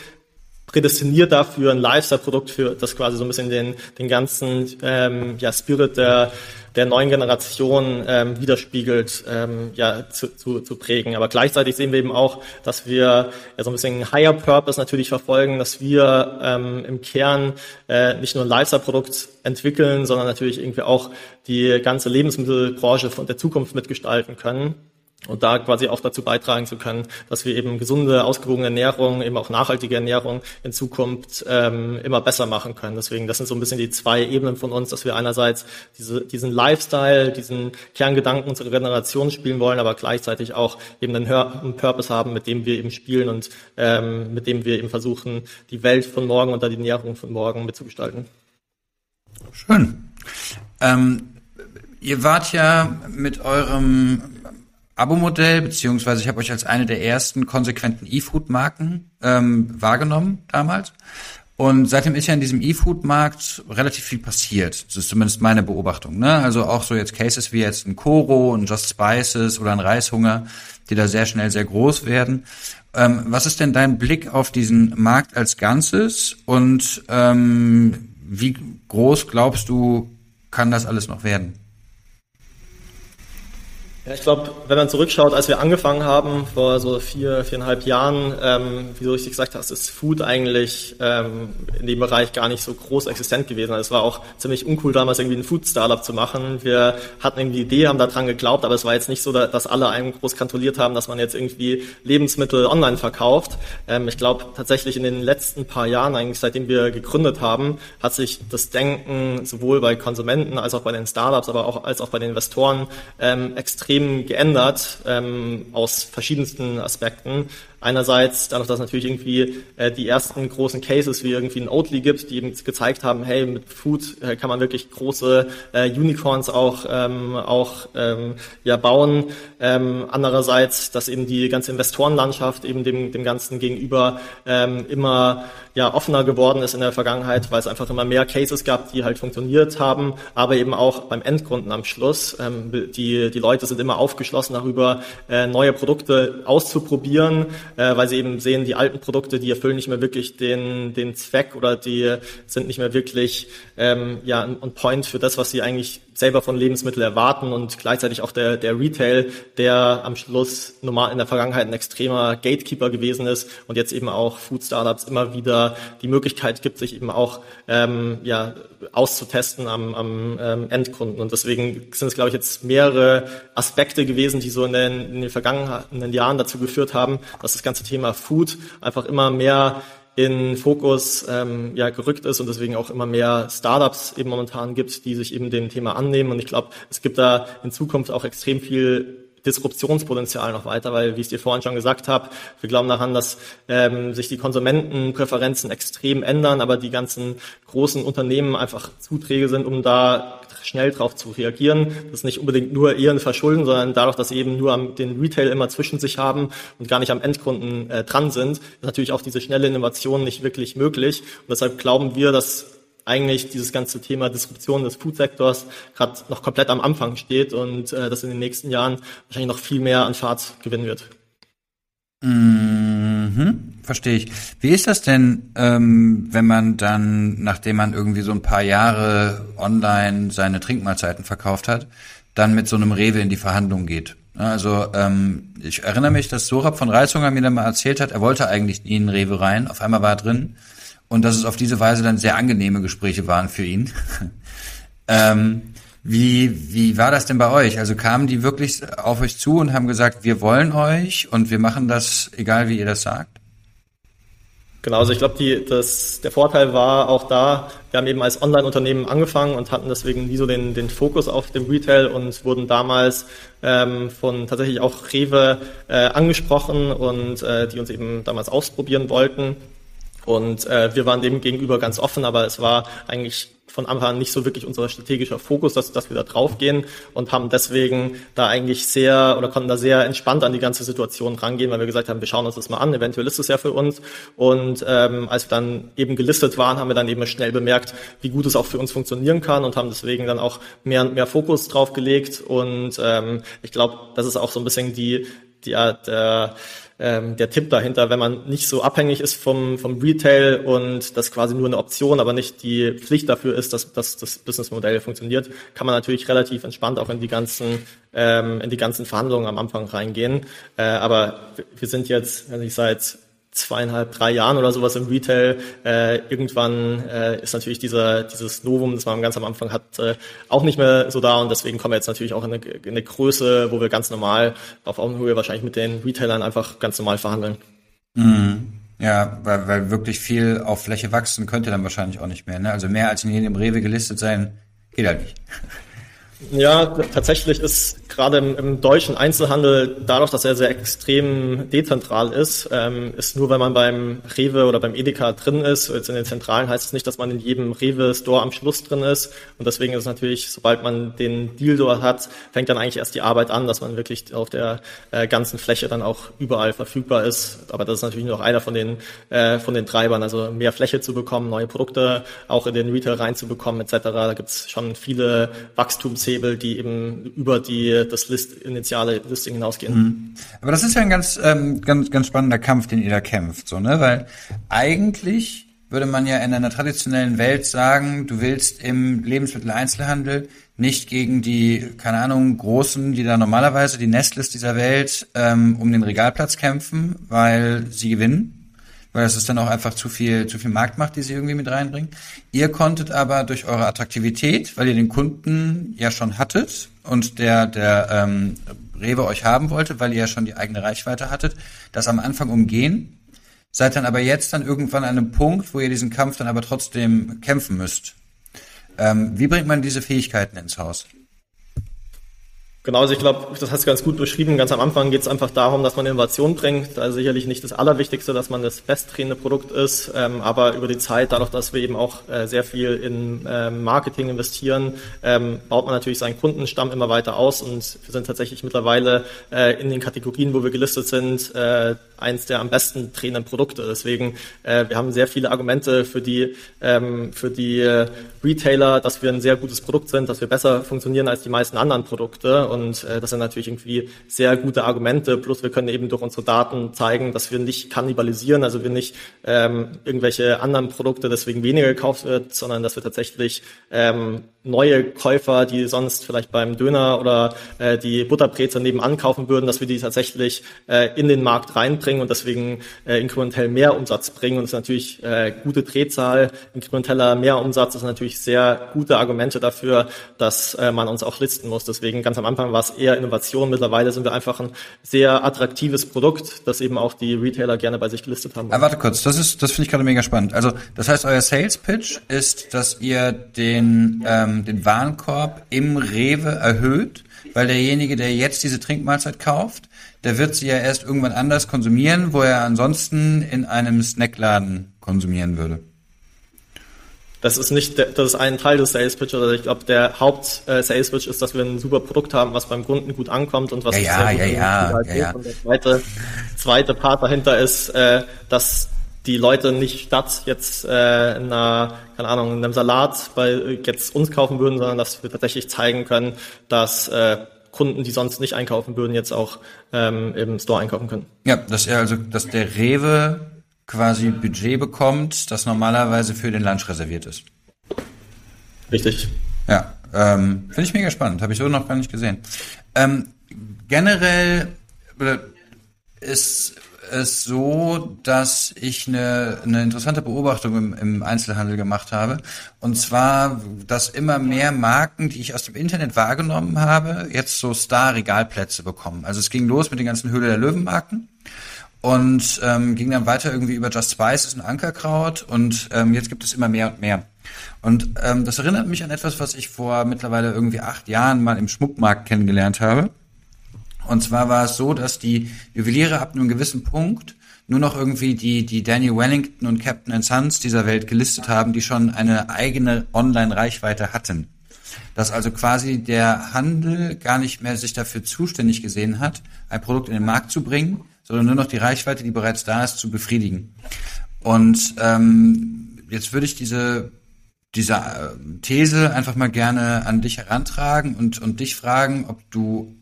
prädestiniert dafür, ein Lifestyle-Produkt für das quasi so ein bisschen den, den ganzen ähm, ja, Spirit der der neuen Generation ähm, widerspiegelt, ähm, ja, zu, zu, zu prägen. Aber gleichzeitig sehen wir eben auch, dass wir ja so ein bisschen Higher Purpose natürlich verfolgen, dass wir ähm, im Kern äh, nicht nur ein Lifestyle-Produkt entwickeln, sondern natürlich irgendwie auch die ganze Lebensmittelbranche von der Zukunft mitgestalten können und da quasi auch dazu beitragen zu können, dass wir eben gesunde, ausgewogene Ernährung, eben auch nachhaltige Ernährung in Zukunft ähm, immer besser machen können. Deswegen, das sind so ein bisschen die zwei Ebenen von uns, dass wir einerseits diese, diesen Lifestyle, diesen Kerngedanken unserer Generation spielen wollen, aber gleichzeitig auch eben einen, einen Purpose haben, mit dem wir eben spielen und ähm, mit dem wir eben versuchen, die Welt von morgen und die Ernährung von morgen mitzugestalten.
Schön. Ähm, ihr wart ja mit eurem Abo-Modell, beziehungsweise ich habe euch als eine der ersten konsequenten E-Food-Marken ähm, wahrgenommen damals. Und seitdem ist ja in diesem E-Food-Markt relativ viel passiert. Das ist zumindest meine Beobachtung. Ne? Also auch so jetzt Cases wie jetzt ein Koro, ein Just Spices oder ein Reishunger, die da sehr schnell sehr groß werden. Ähm, was ist denn dein Blick auf diesen Markt als Ganzes und ähm, wie groß glaubst du, kann das alles noch werden?
Ja, ich glaube, wenn man zurückschaut, als wir angefangen haben, vor so vier, viereinhalb Jahren, ähm, wie du richtig gesagt hast, ist Food eigentlich ähm, in dem Bereich gar nicht so groß existent gewesen. Also es war auch ziemlich uncool, damals irgendwie ein Food-Startup zu machen. Wir hatten irgendwie die Idee, haben daran geglaubt, aber es war jetzt nicht so, dass alle einem groß kontrolliert haben, dass man jetzt irgendwie Lebensmittel online verkauft. Ähm, ich glaube, tatsächlich in den letzten paar Jahren, eigentlich seitdem wir gegründet haben, hat sich das Denken sowohl bei Konsumenten als auch bei den Startups, aber auch als auch bei den Investoren ähm, extrem extrem geändert ähm, aus verschiedensten Aspekten. Einerseits dadurch, dass natürlich irgendwie äh, die ersten großen Cases wie irgendwie ein Oatly gibt, die eben gezeigt haben, hey, mit Food äh, kann man wirklich große äh, Unicorns auch ähm, auch ähm, ja bauen. Ähm, andererseits, dass eben die ganze Investorenlandschaft eben dem dem ganzen gegenüber ähm, immer ja offener geworden ist in der Vergangenheit, weil es einfach immer mehr Cases gab, die halt funktioniert haben, aber eben auch beim Endkunden am Schluss. Ähm, die die Leute sind immer aufgeschlossen darüber, äh, neue Produkte auszuprobieren äh, weil sie eben sehen, die alten Produkte, die erfüllen nicht mehr wirklich den, den Zweck oder die sind nicht mehr wirklich ähm, ja, on point für das, was sie eigentlich selber von Lebensmitteln erwarten und gleichzeitig auch der, der Retail, der am Schluss normal in der Vergangenheit ein extremer Gatekeeper gewesen ist und jetzt eben auch Food Startups immer wieder die Möglichkeit gibt, sich eben auch ähm, ja, auszutesten am, am ähm, Endkunden. Und deswegen sind es, glaube ich, jetzt mehrere Aspekte gewesen, die so in den, in den vergangenen Jahren dazu geführt haben, dass das ganze Thema Food einfach immer mehr in Fokus ähm, ja, gerückt ist und deswegen auch immer mehr Startups eben momentan gibt, die sich eben dem Thema annehmen. Und ich glaube, es gibt da in Zukunft auch extrem viel Disruptionspotenzial noch weiter, weil, wie ich dir vorhin schon gesagt habe, wir glauben daran, dass ähm, sich die Konsumentenpräferenzen extrem ändern, aber die ganzen großen Unternehmen einfach Zuträge sind, um da schnell darauf zu reagieren. Das ist nicht unbedingt nur ihren Verschulden, sondern dadurch, dass sie eben nur am, den Retail immer zwischen sich haben und gar nicht am Endkunden äh, dran sind, ist natürlich auch diese schnelle Innovation nicht wirklich möglich. Und deshalb glauben wir, dass eigentlich dieses ganze Thema Disruption des Foodsektors gerade noch komplett am Anfang steht und äh, das in den nächsten Jahren wahrscheinlich noch viel mehr an Fahrt gewinnen wird.
Mhm, verstehe ich. Wie ist das denn, ähm, wenn man dann, nachdem man irgendwie so ein paar Jahre online seine Trinkmahlzeiten verkauft hat, dann mit so einem Rewe in die Verhandlung geht? Also ähm, ich erinnere mich, dass Sorab von Reishunger mir dann mal erzählt hat, er wollte eigentlich in Rewe rein, auf einmal war er drin und dass es auf diese Weise dann sehr angenehme Gespräche waren für ihn. ähm, wie, wie war das denn bei euch? Also kamen die wirklich auf euch zu und haben gesagt, wir wollen euch und wir machen das, egal wie ihr das sagt?
Genau, also ich glaube, das, der Vorteil war auch da, wir haben eben als Online-Unternehmen angefangen und hatten deswegen nie so den, den Fokus auf dem Retail und wurden damals ähm, von tatsächlich auch Rewe äh, angesprochen und äh, die uns eben damals ausprobieren wollten. Und äh, wir waren dem gegenüber ganz offen, aber es war eigentlich von Anfang an nicht so wirklich unser strategischer Fokus, dass, dass wir da draufgehen und haben deswegen da eigentlich sehr oder konnten da sehr entspannt an die ganze Situation rangehen, weil wir gesagt haben, wir schauen uns das mal an, eventuell ist es ja für uns. Und ähm, als wir dann eben gelistet waren, haben wir dann eben schnell bemerkt, wie gut es auch für uns funktionieren kann und haben deswegen dann auch mehr und mehr Fokus drauf gelegt. Und ähm, ich glaube, das ist auch so ein bisschen die der, der ähm, der Tipp dahinter, wenn man nicht so abhängig ist vom, vom Retail und das quasi nur eine Option, aber nicht die Pflicht dafür ist, dass, dass das Businessmodell funktioniert, kann man natürlich relativ entspannt auch in die ganzen ähm, in die ganzen Verhandlungen am Anfang reingehen. Äh, aber wir sind jetzt, also ich seit zweieinhalb, drei Jahren oder sowas im Retail. Äh, irgendwann äh, ist natürlich dieser, dieses Novum, das man ganz am Anfang hat, äh, auch nicht mehr so da und deswegen kommen wir jetzt natürlich auch in eine, in eine Größe, wo wir ganz normal auf Augenhöhe wahrscheinlich mit den Retailern einfach ganz normal verhandeln.
Mhm. Ja, weil, weil wirklich viel auf Fläche wachsen könnte dann wahrscheinlich auch nicht mehr. Ne? Also mehr als in jedem Rewe gelistet sein, geht halt nicht.
Ja, tatsächlich ist gerade im, im, deutschen Einzelhandel, dadurch, dass er sehr extrem dezentral ist, ähm, ist nur, wenn man beim Rewe oder beim Edeka drin ist, jetzt in den Zentralen heißt es nicht, dass man in jedem Rewe-Store am Schluss drin ist. Und deswegen ist es natürlich, sobald man den Deal dort hat, fängt dann eigentlich erst die Arbeit an, dass man wirklich auf der äh, ganzen Fläche dann auch überall verfügbar ist. Aber das ist natürlich nur noch einer von den, äh, von den Treibern, also mehr Fläche zu bekommen, neue Produkte auch in den Retail reinzubekommen etc. Da gibt es schon viele Wachstumshebel, die eben über die das List, initiale Listing hinausgehen. Mhm.
Aber das ist ja ein ganz, ähm, ganz, ganz spannender Kampf, den ihr da kämpft, so, ne? Weil eigentlich würde man ja in einer traditionellen Welt sagen, du willst im Lebensmitteleinzelhandel nicht gegen die, keine Ahnung, Großen, die da normalerweise die Nestles dieser Welt ähm, um den Regalplatz kämpfen, weil sie gewinnen weil das ist dann auch einfach zu viel, zu viel Marktmacht, die sie irgendwie mit reinbringen. Ihr konntet aber durch eure Attraktivität, weil ihr den Kunden ja schon hattet und der, der ähm, Rewe euch haben wollte, weil ihr ja schon die eigene Reichweite hattet, das am Anfang umgehen. Seid dann aber jetzt dann irgendwann an einem Punkt, wo ihr diesen Kampf dann aber trotzdem kämpfen müsst. Ähm, wie bringt man diese Fähigkeiten ins Haus?
Genau, also ich glaube, das hast du ganz gut beschrieben. Ganz am Anfang geht es einfach darum, dass man Innovation bringt. Also sicherlich nicht das Allerwichtigste, dass man das bestdrehende Produkt ist, ähm, aber über die Zeit, dadurch, dass wir eben auch äh, sehr viel in ähm, Marketing investieren, ähm, baut man natürlich seinen Kundenstamm immer weiter aus und wir sind tatsächlich mittlerweile äh, in den Kategorien, wo wir gelistet sind, äh, eins der am besten drehenden Produkte. Deswegen, äh, wir haben sehr viele Argumente für die, ähm, für die äh, Retailer, dass wir ein sehr gutes Produkt sind, dass wir besser funktionieren als die meisten anderen Produkte und äh, das sind natürlich irgendwie sehr gute Argumente. Plus wir können eben durch unsere Daten zeigen, dass wir nicht kannibalisieren, also wir nicht ähm, irgendwelche anderen Produkte deswegen weniger gekauft wird, sondern dass wir tatsächlich ähm, neue Käufer, die sonst vielleicht beim Döner oder äh, die Butterbrezel nebenan kaufen würden, dass wir die tatsächlich äh, in den Markt reinbringen und deswegen äh, inkrementell mehr Umsatz bringen. Und es ist natürlich äh, gute Drehzahl, inkrementeller Mehrumsatz ist natürlich sehr gute Argumente dafür, dass äh, man uns auch listen muss. Deswegen ganz am Anfang war es eher Innovation. Mittlerweile sind wir einfach ein sehr attraktives Produkt, das eben auch die Retailer gerne bei sich gelistet haben.
Aber warte kurz, das ist, das finde ich gerade mega spannend. Also das heißt, euer Sales Pitch ist, dass ihr den ähm, ähm, den Warenkorb im Rewe erhöht, weil derjenige, der jetzt diese Trinkmahlzeit kauft, der wird sie ja erst irgendwann anders konsumieren, wo er ansonsten in einem Snackladen konsumieren würde.
Das ist nicht, das ist ein Teil des Sales Pitch, also ich glaube, der Haupt äh, Sales Pitch ist, dass wir ein super Produkt haben, was beim Kunden gut ankommt und was
ja, ja, ja, ja, ja, ja.
Und der zweite, zweite Part dahinter ist, äh, dass die Leute nicht statt jetzt äh, in einer, keine Ahnung, in einem Salat bei jetzt uns kaufen würden, sondern dass wir tatsächlich zeigen können, dass äh, Kunden, die sonst nicht einkaufen würden, jetzt auch ähm, im Store einkaufen können.
Ja, dass er also, dass der Rewe quasi Budget bekommt, das normalerweise für den Lunch reserviert ist.
Richtig.
Ja, ähm, finde ich mega spannend, habe ich so noch gar nicht gesehen. Ähm, generell ist es so, dass ich eine, eine interessante Beobachtung im, im Einzelhandel gemacht habe. Und zwar, dass immer mehr Marken, die ich aus dem Internet wahrgenommen habe, jetzt so Star-Regalplätze bekommen. Also es ging los mit den ganzen Höhle der Löwen-Marken und ähm, ging dann weiter irgendwie über Just Spice, ist ein Ankerkraut und ähm, jetzt gibt es immer mehr und mehr. Und ähm, das erinnert mich an etwas, was ich vor mittlerweile irgendwie acht Jahren mal im Schmuckmarkt kennengelernt habe. Und zwar war es so, dass die Juweliere ab einem gewissen Punkt nur noch irgendwie die, die Daniel Wellington und Captain Sons dieser Welt gelistet haben, die schon eine eigene Online-Reichweite hatten. Dass also quasi der Handel gar nicht mehr sich dafür zuständig gesehen hat, ein Produkt in den Markt zu bringen, sondern nur noch die Reichweite, die bereits da ist, zu befriedigen. Und ähm, jetzt würde ich diese diese äh, These einfach mal gerne an dich herantragen und, und dich fragen, ob du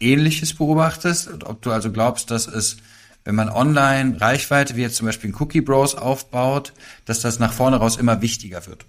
Ähnliches beobachtest, ob du also glaubst, dass es, wenn man online Reichweite, wie jetzt zum Beispiel ein Cookie Bros aufbaut, dass das nach vorne raus immer wichtiger wird.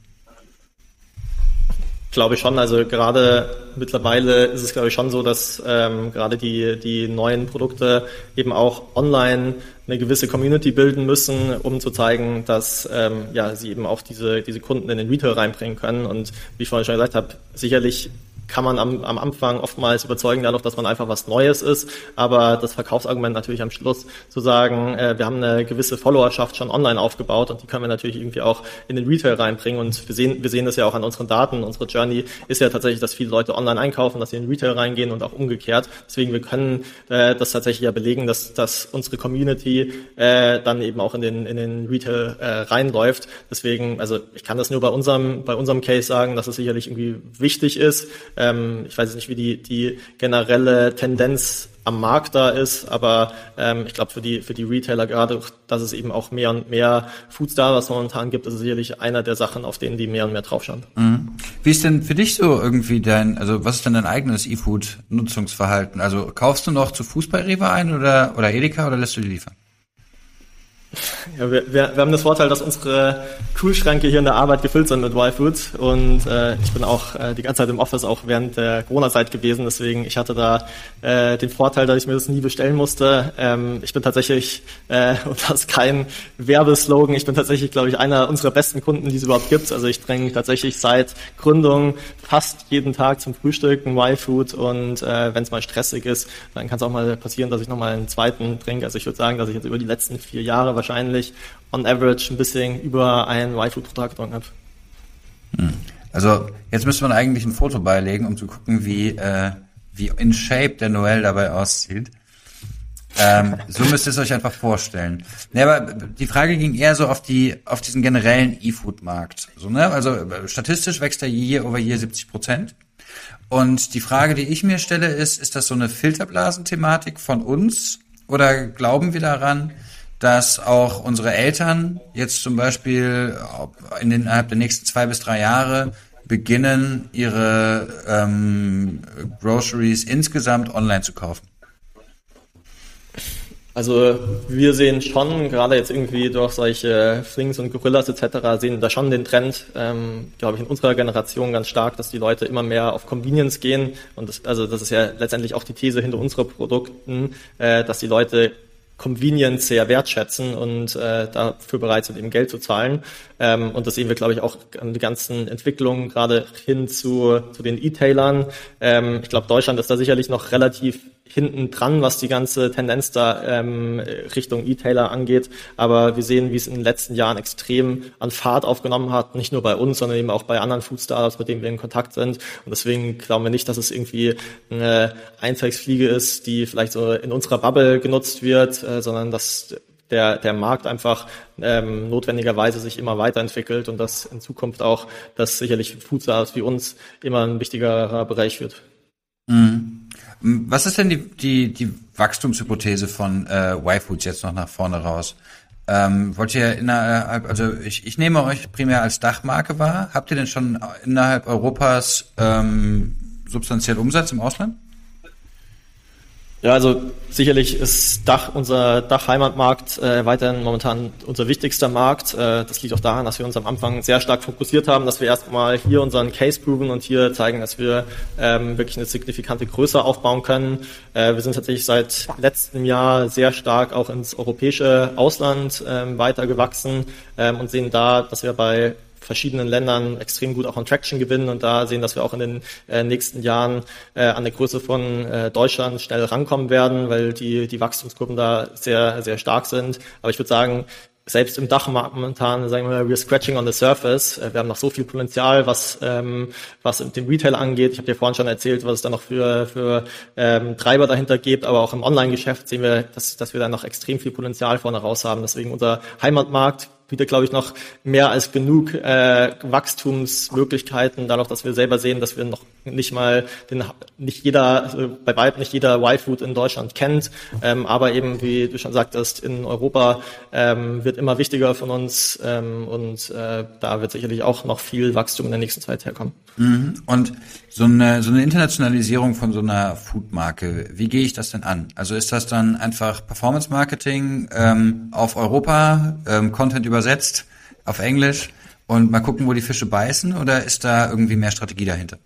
Glaube ich schon. Also gerade mittlerweile ist es, glaube ich, schon so, dass ähm, gerade die, die neuen Produkte eben auch online eine gewisse Community bilden müssen, um zu zeigen, dass ähm, ja, sie eben auch diese, diese Kunden in den Retail reinbringen können. Und wie ich vorhin schon gesagt habe, sicherlich kann man am, am Anfang oftmals überzeugen dadurch, dass man einfach was Neues ist. Aber das Verkaufsargument natürlich am Schluss zu sagen, äh, wir haben eine gewisse Followerschaft schon online aufgebaut und die können wir natürlich irgendwie auch in den Retail reinbringen. Und wir sehen, wir sehen das ja auch an unseren Daten. Unsere Journey ist ja tatsächlich, dass viele Leute online einkaufen, dass sie in den Retail reingehen und auch umgekehrt. Deswegen, wir können äh, das tatsächlich ja belegen, dass, dass unsere Community äh, dann eben auch in den, in den Retail äh, reinläuft. Deswegen, also ich kann das nur bei unserem, bei unserem Case sagen, dass es sicherlich irgendwie wichtig ist. Ähm, ich weiß nicht, wie die, die generelle Tendenz am Markt da ist, aber ähm, ich glaube für die für die Retailer gerade, dass es eben auch mehr und mehr Foodstar, momentan gibt, ist sicherlich einer der Sachen, auf denen die mehr und mehr draufschauen. Mhm.
Wie ist denn für dich so irgendwie dein, also was ist denn dein eigenes E-Food-Nutzungsverhalten? Also kaufst du noch zu Fußball Rewe ein oder oder Edeka oder lässt du die liefern?
Ja, wir, wir, wir haben das Vorteil, dass unsere Kühlschränke hier in der Arbeit gefüllt sind mit Y-Food und äh, ich bin auch äh, die ganze Zeit im Office, auch während der Corona-Zeit gewesen, deswegen ich hatte da äh, den Vorteil, dass ich mir das nie bestellen musste. Ähm, ich bin tatsächlich, äh, und das ist kein Werbeslogan, ich bin tatsächlich, glaube ich, einer unserer besten Kunden, die es überhaupt gibt. Also ich dränge tatsächlich seit Gründung fast jeden Tag zum Frühstück ein Y-Food und äh, wenn es mal stressig ist, dann kann es auch mal passieren, dass ich nochmal einen zweiten trinke. Also ich würde sagen, dass ich jetzt über die letzten vier Jahre wahrscheinlich on average ein bisschen über ein Y-Food pro Tag getrunken habe.
Hm. Also jetzt müsste man eigentlich ein Foto beilegen, um zu gucken, wie, äh, wie in Shape der Noel dabei aussieht. Ähm, so müsst ihr es euch einfach vorstellen. Nee, aber die Frage ging eher so auf die, auf diesen generellen E-Food-Markt. So, ne? Also statistisch wächst er year over year 70 Prozent. Und die Frage, die ich mir stelle, ist, ist das so eine Filterblasenthematik von uns? Oder glauben wir daran, dass auch unsere Eltern jetzt zum Beispiel in den, innerhalb der nächsten zwei bis drei Jahre beginnen, ihre ähm, Groceries insgesamt online zu kaufen?
Also wir sehen schon, gerade jetzt irgendwie durch solche Flings und Gorillas etc., sehen da schon den Trend, ähm, glaube ich, in unserer Generation ganz stark, dass die Leute immer mehr auf Convenience gehen. Und das, also das ist ja letztendlich auch die These hinter unseren Produkten, äh, dass die Leute Convenience sehr wertschätzen und äh, dafür bereit sind, eben Geld zu zahlen. Ähm, und das sehen wir, glaube ich, auch an den ganzen Entwicklungen, gerade hin zu, zu den E-Tailern. Ähm, ich glaube, Deutschland ist da sicherlich noch relativ hinten dran, was die ganze Tendenz da ähm, Richtung E-Tailer angeht. Aber wir sehen, wie es in den letzten Jahren extrem an Fahrt aufgenommen hat, nicht nur bei uns, sondern eben auch bei anderen Food-Startups, mit denen wir in Kontakt sind. Und deswegen glauben wir nicht, dass es irgendwie eine Eintagsfliege ist, die vielleicht so in unserer Bubble genutzt wird, äh, sondern dass der, der Markt einfach ähm, notwendigerweise sich immer weiterentwickelt und dass in Zukunft auch, dass sicherlich Food-Startups wie uns immer ein wichtigerer Bereich wird.
Mhm. Was ist denn die, die, die Wachstumshypothese von äh, Y-Foods jetzt noch nach vorne raus? Ähm, wollt ihr innerhalb, also ich, ich nehme euch primär als Dachmarke wahr. Habt ihr denn schon innerhalb Europas ähm, substanziell Umsatz im Ausland?
Ja, also sicherlich ist Dach, unser Dachheimatmarkt äh, weiterhin momentan unser wichtigster Markt. Äh, das liegt auch daran, dass wir uns am Anfang sehr stark fokussiert haben, dass wir erstmal hier unseren Case proven und hier zeigen, dass wir ähm, wirklich eine signifikante Größe aufbauen können. Äh, wir sind tatsächlich seit letztem Jahr sehr stark auch ins europäische Ausland ähm, weiter gewachsen ähm, und sehen da, dass wir bei verschiedenen Ländern extrem gut auch an Traction gewinnen und da sehen, dass wir auch in den äh, nächsten Jahren äh, an der Größe von äh, Deutschland schnell rankommen werden, weil die, die Wachstumsgruppen da sehr, sehr stark sind. Aber ich würde sagen, selbst im Dachmarkt momentan, sagen wir mal, we're scratching on the surface. Äh, wir haben noch so viel Potenzial, was, ähm, was den Retail angeht. Ich habe dir vorhin schon erzählt, was es da noch für, für ähm, Treiber dahinter gibt, aber auch im Online-Geschäft sehen wir, dass, dass wir da noch extrem viel Potenzial vorne raus haben. Deswegen unser Heimatmarkt bietet, glaube ich, noch mehr als genug äh, Wachstumsmöglichkeiten, dadurch, dass wir selber sehen, dass wir noch nicht mal den, nicht jeder, also bei weitem nicht jeder Y-Food in Deutschland kennt, ähm, aber eben, wie du schon sagtest, in Europa ähm, wird immer wichtiger von uns ähm, und äh, da wird sicherlich auch noch viel Wachstum in der nächsten Zeit herkommen.
Mhm. Und so eine, so eine Internationalisierung von so einer Food-Marke, wie gehe ich das denn an? Also ist das dann einfach Performance-Marketing ähm, auf Europa, ähm, Content übersetzt auf Englisch und mal gucken, wo die Fische beißen oder ist da irgendwie mehr Strategie dahinter?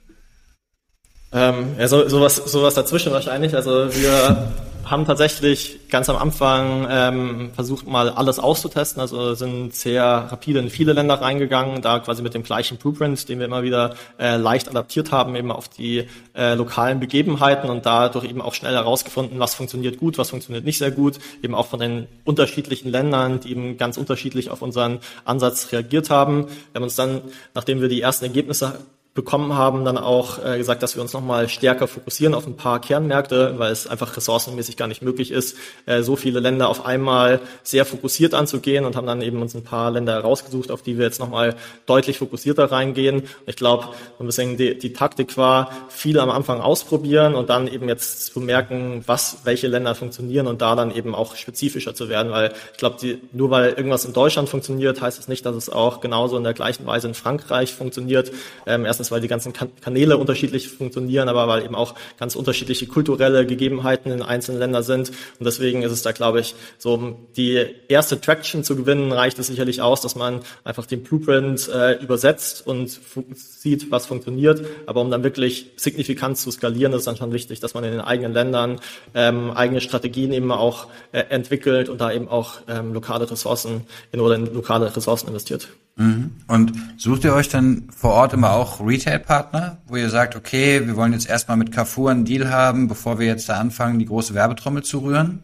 Ähm, ja, so, sowas, sowas dazwischen wahrscheinlich. Also wir haben tatsächlich ganz am Anfang ähm, versucht mal alles auszutesten, also sind sehr rapide in viele Länder reingegangen, da quasi mit dem gleichen Blueprint, den wir immer wieder äh, leicht adaptiert haben, eben auf die äh, lokalen Begebenheiten und dadurch eben auch schnell herausgefunden, was funktioniert gut, was funktioniert nicht sehr gut, eben auch von den unterschiedlichen Ländern, die eben ganz unterschiedlich auf unseren Ansatz reagiert haben. Wir haben uns dann, nachdem wir die ersten Ergebnisse bekommen haben, dann auch äh, gesagt, dass wir uns nochmal stärker fokussieren auf ein paar Kernmärkte, weil es einfach ressourcenmäßig gar nicht möglich ist, äh, so viele Länder auf einmal sehr fokussiert anzugehen und haben dann eben uns ein paar Länder herausgesucht, auf die wir jetzt nochmal deutlich fokussierter reingehen. Und ich glaube, ein bisschen die, die Taktik war, viel am Anfang ausprobieren und dann eben jetzt zu merken, was, welche Länder funktionieren und da dann eben auch spezifischer zu werden, weil ich glaube, nur weil irgendwas in Deutschland funktioniert, heißt es das nicht, dass es auch genauso in der gleichen Weise in Frankreich funktioniert. Ähm, erstens Erstens, weil die ganzen Kanäle unterschiedlich funktionieren, aber weil eben auch ganz unterschiedliche kulturelle Gegebenheiten in einzelnen Ländern sind. Und deswegen ist es da, glaube ich, so, um die erste Traction zu gewinnen, reicht es sicherlich aus, dass man einfach den Blueprint äh, übersetzt und sieht, was funktioniert. Aber um dann wirklich signifikant zu skalieren, ist es dann schon wichtig, dass man in den eigenen Ländern ähm, eigene Strategien eben auch äh, entwickelt und da eben auch ähm, lokale Ressourcen in oder in lokale Ressourcen investiert.
Mhm. Und sucht ihr euch dann vor Ort immer auch Retail-Partner, wo ihr sagt, okay, wir wollen jetzt erstmal mit Carrefour einen Deal haben, bevor wir jetzt da anfangen, die große Werbetrommel zu rühren?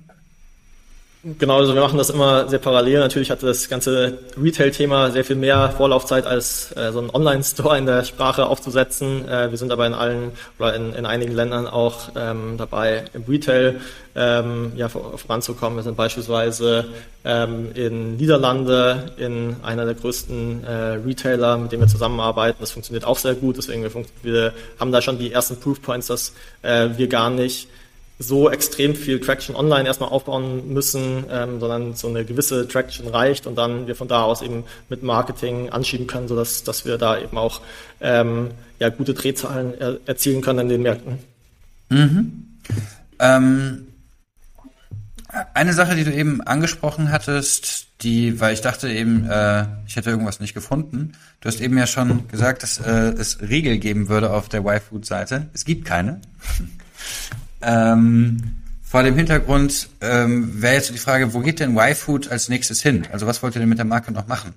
Genau, also wir machen das immer sehr parallel. Natürlich hatte das ganze Retail-Thema sehr viel mehr Vorlaufzeit als äh, so ein Online-Store in der Sprache aufzusetzen. Äh, wir sind aber in allen oder in, in einigen Ländern auch ähm, dabei, im Retail ähm, ja, voranzukommen. Wir sind beispielsweise ähm, in Niederlande in einer der größten äh, Retailer, mit dem wir zusammenarbeiten. Das funktioniert auch sehr gut. Deswegen wir, wir haben da schon die ersten Proof Points, dass äh, wir gar nicht so extrem viel Traction online erstmal aufbauen müssen, ähm, sondern so eine gewisse Traction reicht und dann wir von da aus eben mit Marketing anschieben können, sodass dass wir da eben auch ähm, ja, gute Drehzahlen er erzielen können in den Märkten.
Mhm. Ähm, eine Sache, die du eben angesprochen hattest, die, weil ich dachte eben, äh, ich hätte irgendwas nicht gefunden. Du hast eben ja schon gesagt, dass äh, es Riegel geben würde auf der Y-Food-Seite. Es gibt keine. Ähm, vor dem Hintergrund ähm, wäre jetzt die Frage, wo geht denn Y-Food als nächstes hin? Also was wollt ihr denn mit der Marke noch machen?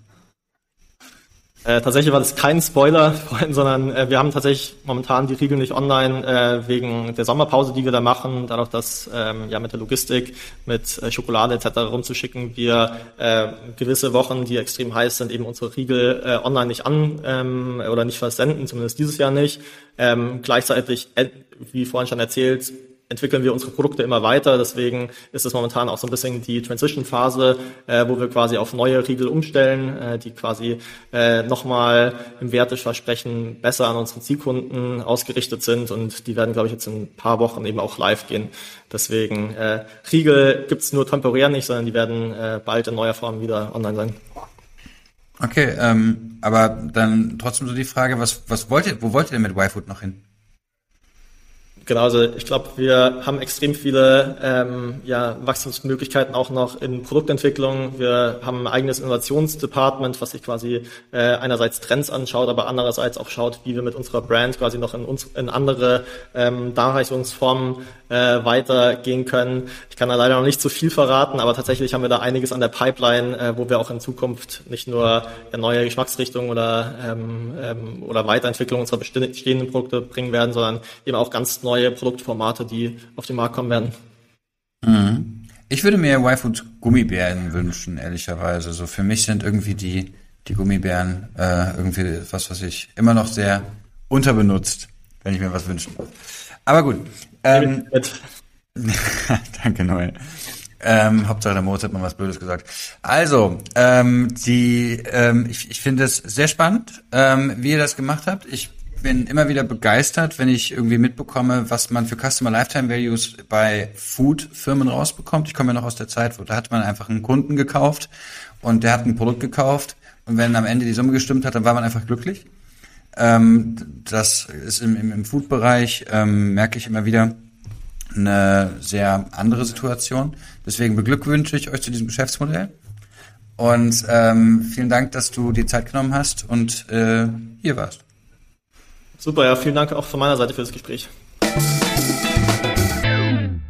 Äh, tatsächlich war das kein Spoiler vorhin, sondern äh, wir haben tatsächlich momentan die Riegel nicht online äh, wegen der Sommerpause, die wir da machen, dadurch, dass ähm, ja mit der Logistik, mit äh, Schokolade etc. rumzuschicken, wir äh, gewisse Wochen, die extrem heiß sind, eben unsere Riegel äh, online nicht an ähm, oder nicht versenden, zumindest dieses Jahr nicht. Ähm, gleichzeitig, äh, wie vorhin schon erzählt, entwickeln wir unsere Produkte immer weiter. Deswegen ist es momentan auch so ein bisschen die Transition-Phase, äh, wo wir quasi auf neue Riegel umstellen, äh, die quasi äh, nochmal im Werteversprechen besser an unsere Zielkunden ausgerichtet sind. Und die werden, glaube ich, jetzt in ein paar Wochen eben auch live gehen. Deswegen äh, Riegel gibt's nur temporär nicht, sondern die werden äh, bald in neuer Form wieder online sein.
Okay, ähm, aber dann trotzdem so die Frage, was, was wollt ihr, wo wollt ihr denn mit YFood noch hin?
Genau, also ich glaube, wir haben extrem viele ähm, ja, Wachstumsmöglichkeiten auch noch in Produktentwicklung. Wir haben ein eigenes Innovationsdepartment, was sich quasi äh, einerseits Trends anschaut, aber andererseits auch schaut, wie wir mit unserer Brand quasi noch in, uns, in andere ähm, Darreichungsformen äh, weitergehen können. Ich kann da leider noch nicht zu viel verraten, aber tatsächlich haben wir da einiges an der Pipeline, äh, wo wir auch in Zukunft nicht nur ja, neue Geschmacksrichtungen oder, ähm, ähm, oder Weiterentwicklung unserer bestehenden Produkte bringen werden, sondern eben auch ganz neue neue Produktformate, die auf den Markt kommen werden.
Mhm. Ich würde mir Y-Food Gummibären wünschen, ehrlicherweise. So für mich sind irgendwie die, die Gummibären äh, irgendwie was, was ich immer noch sehr unterbenutzt, wenn ich mir was wünschen würde. Aber gut. Ähm, Danke, Noel. Ähm, Hauptsache der Moritz hat mal was Blödes gesagt. Also, ähm, die, ähm, ich, ich finde es sehr spannend, ähm, wie ihr das gemacht habt. Ich bin immer wieder begeistert, wenn ich irgendwie mitbekomme, was man für Customer Lifetime Values bei Food-Firmen rausbekommt. Ich komme ja noch aus der Zeit, wo da hat man einfach einen Kunden gekauft und der hat ein Produkt gekauft und wenn am Ende die Summe gestimmt hat, dann war man einfach glücklich. Ähm, das ist im, im, im Food-Bereich, ähm, merke ich immer wieder, eine sehr andere Situation. Deswegen beglückwünsche ich euch zu diesem Geschäftsmodell. Und ähm, vielen Dank, dass du die Zeit genommen hast und äh, hier warst.
Super, ja, vielen Dank auch von meiner Seite für das Gespräch.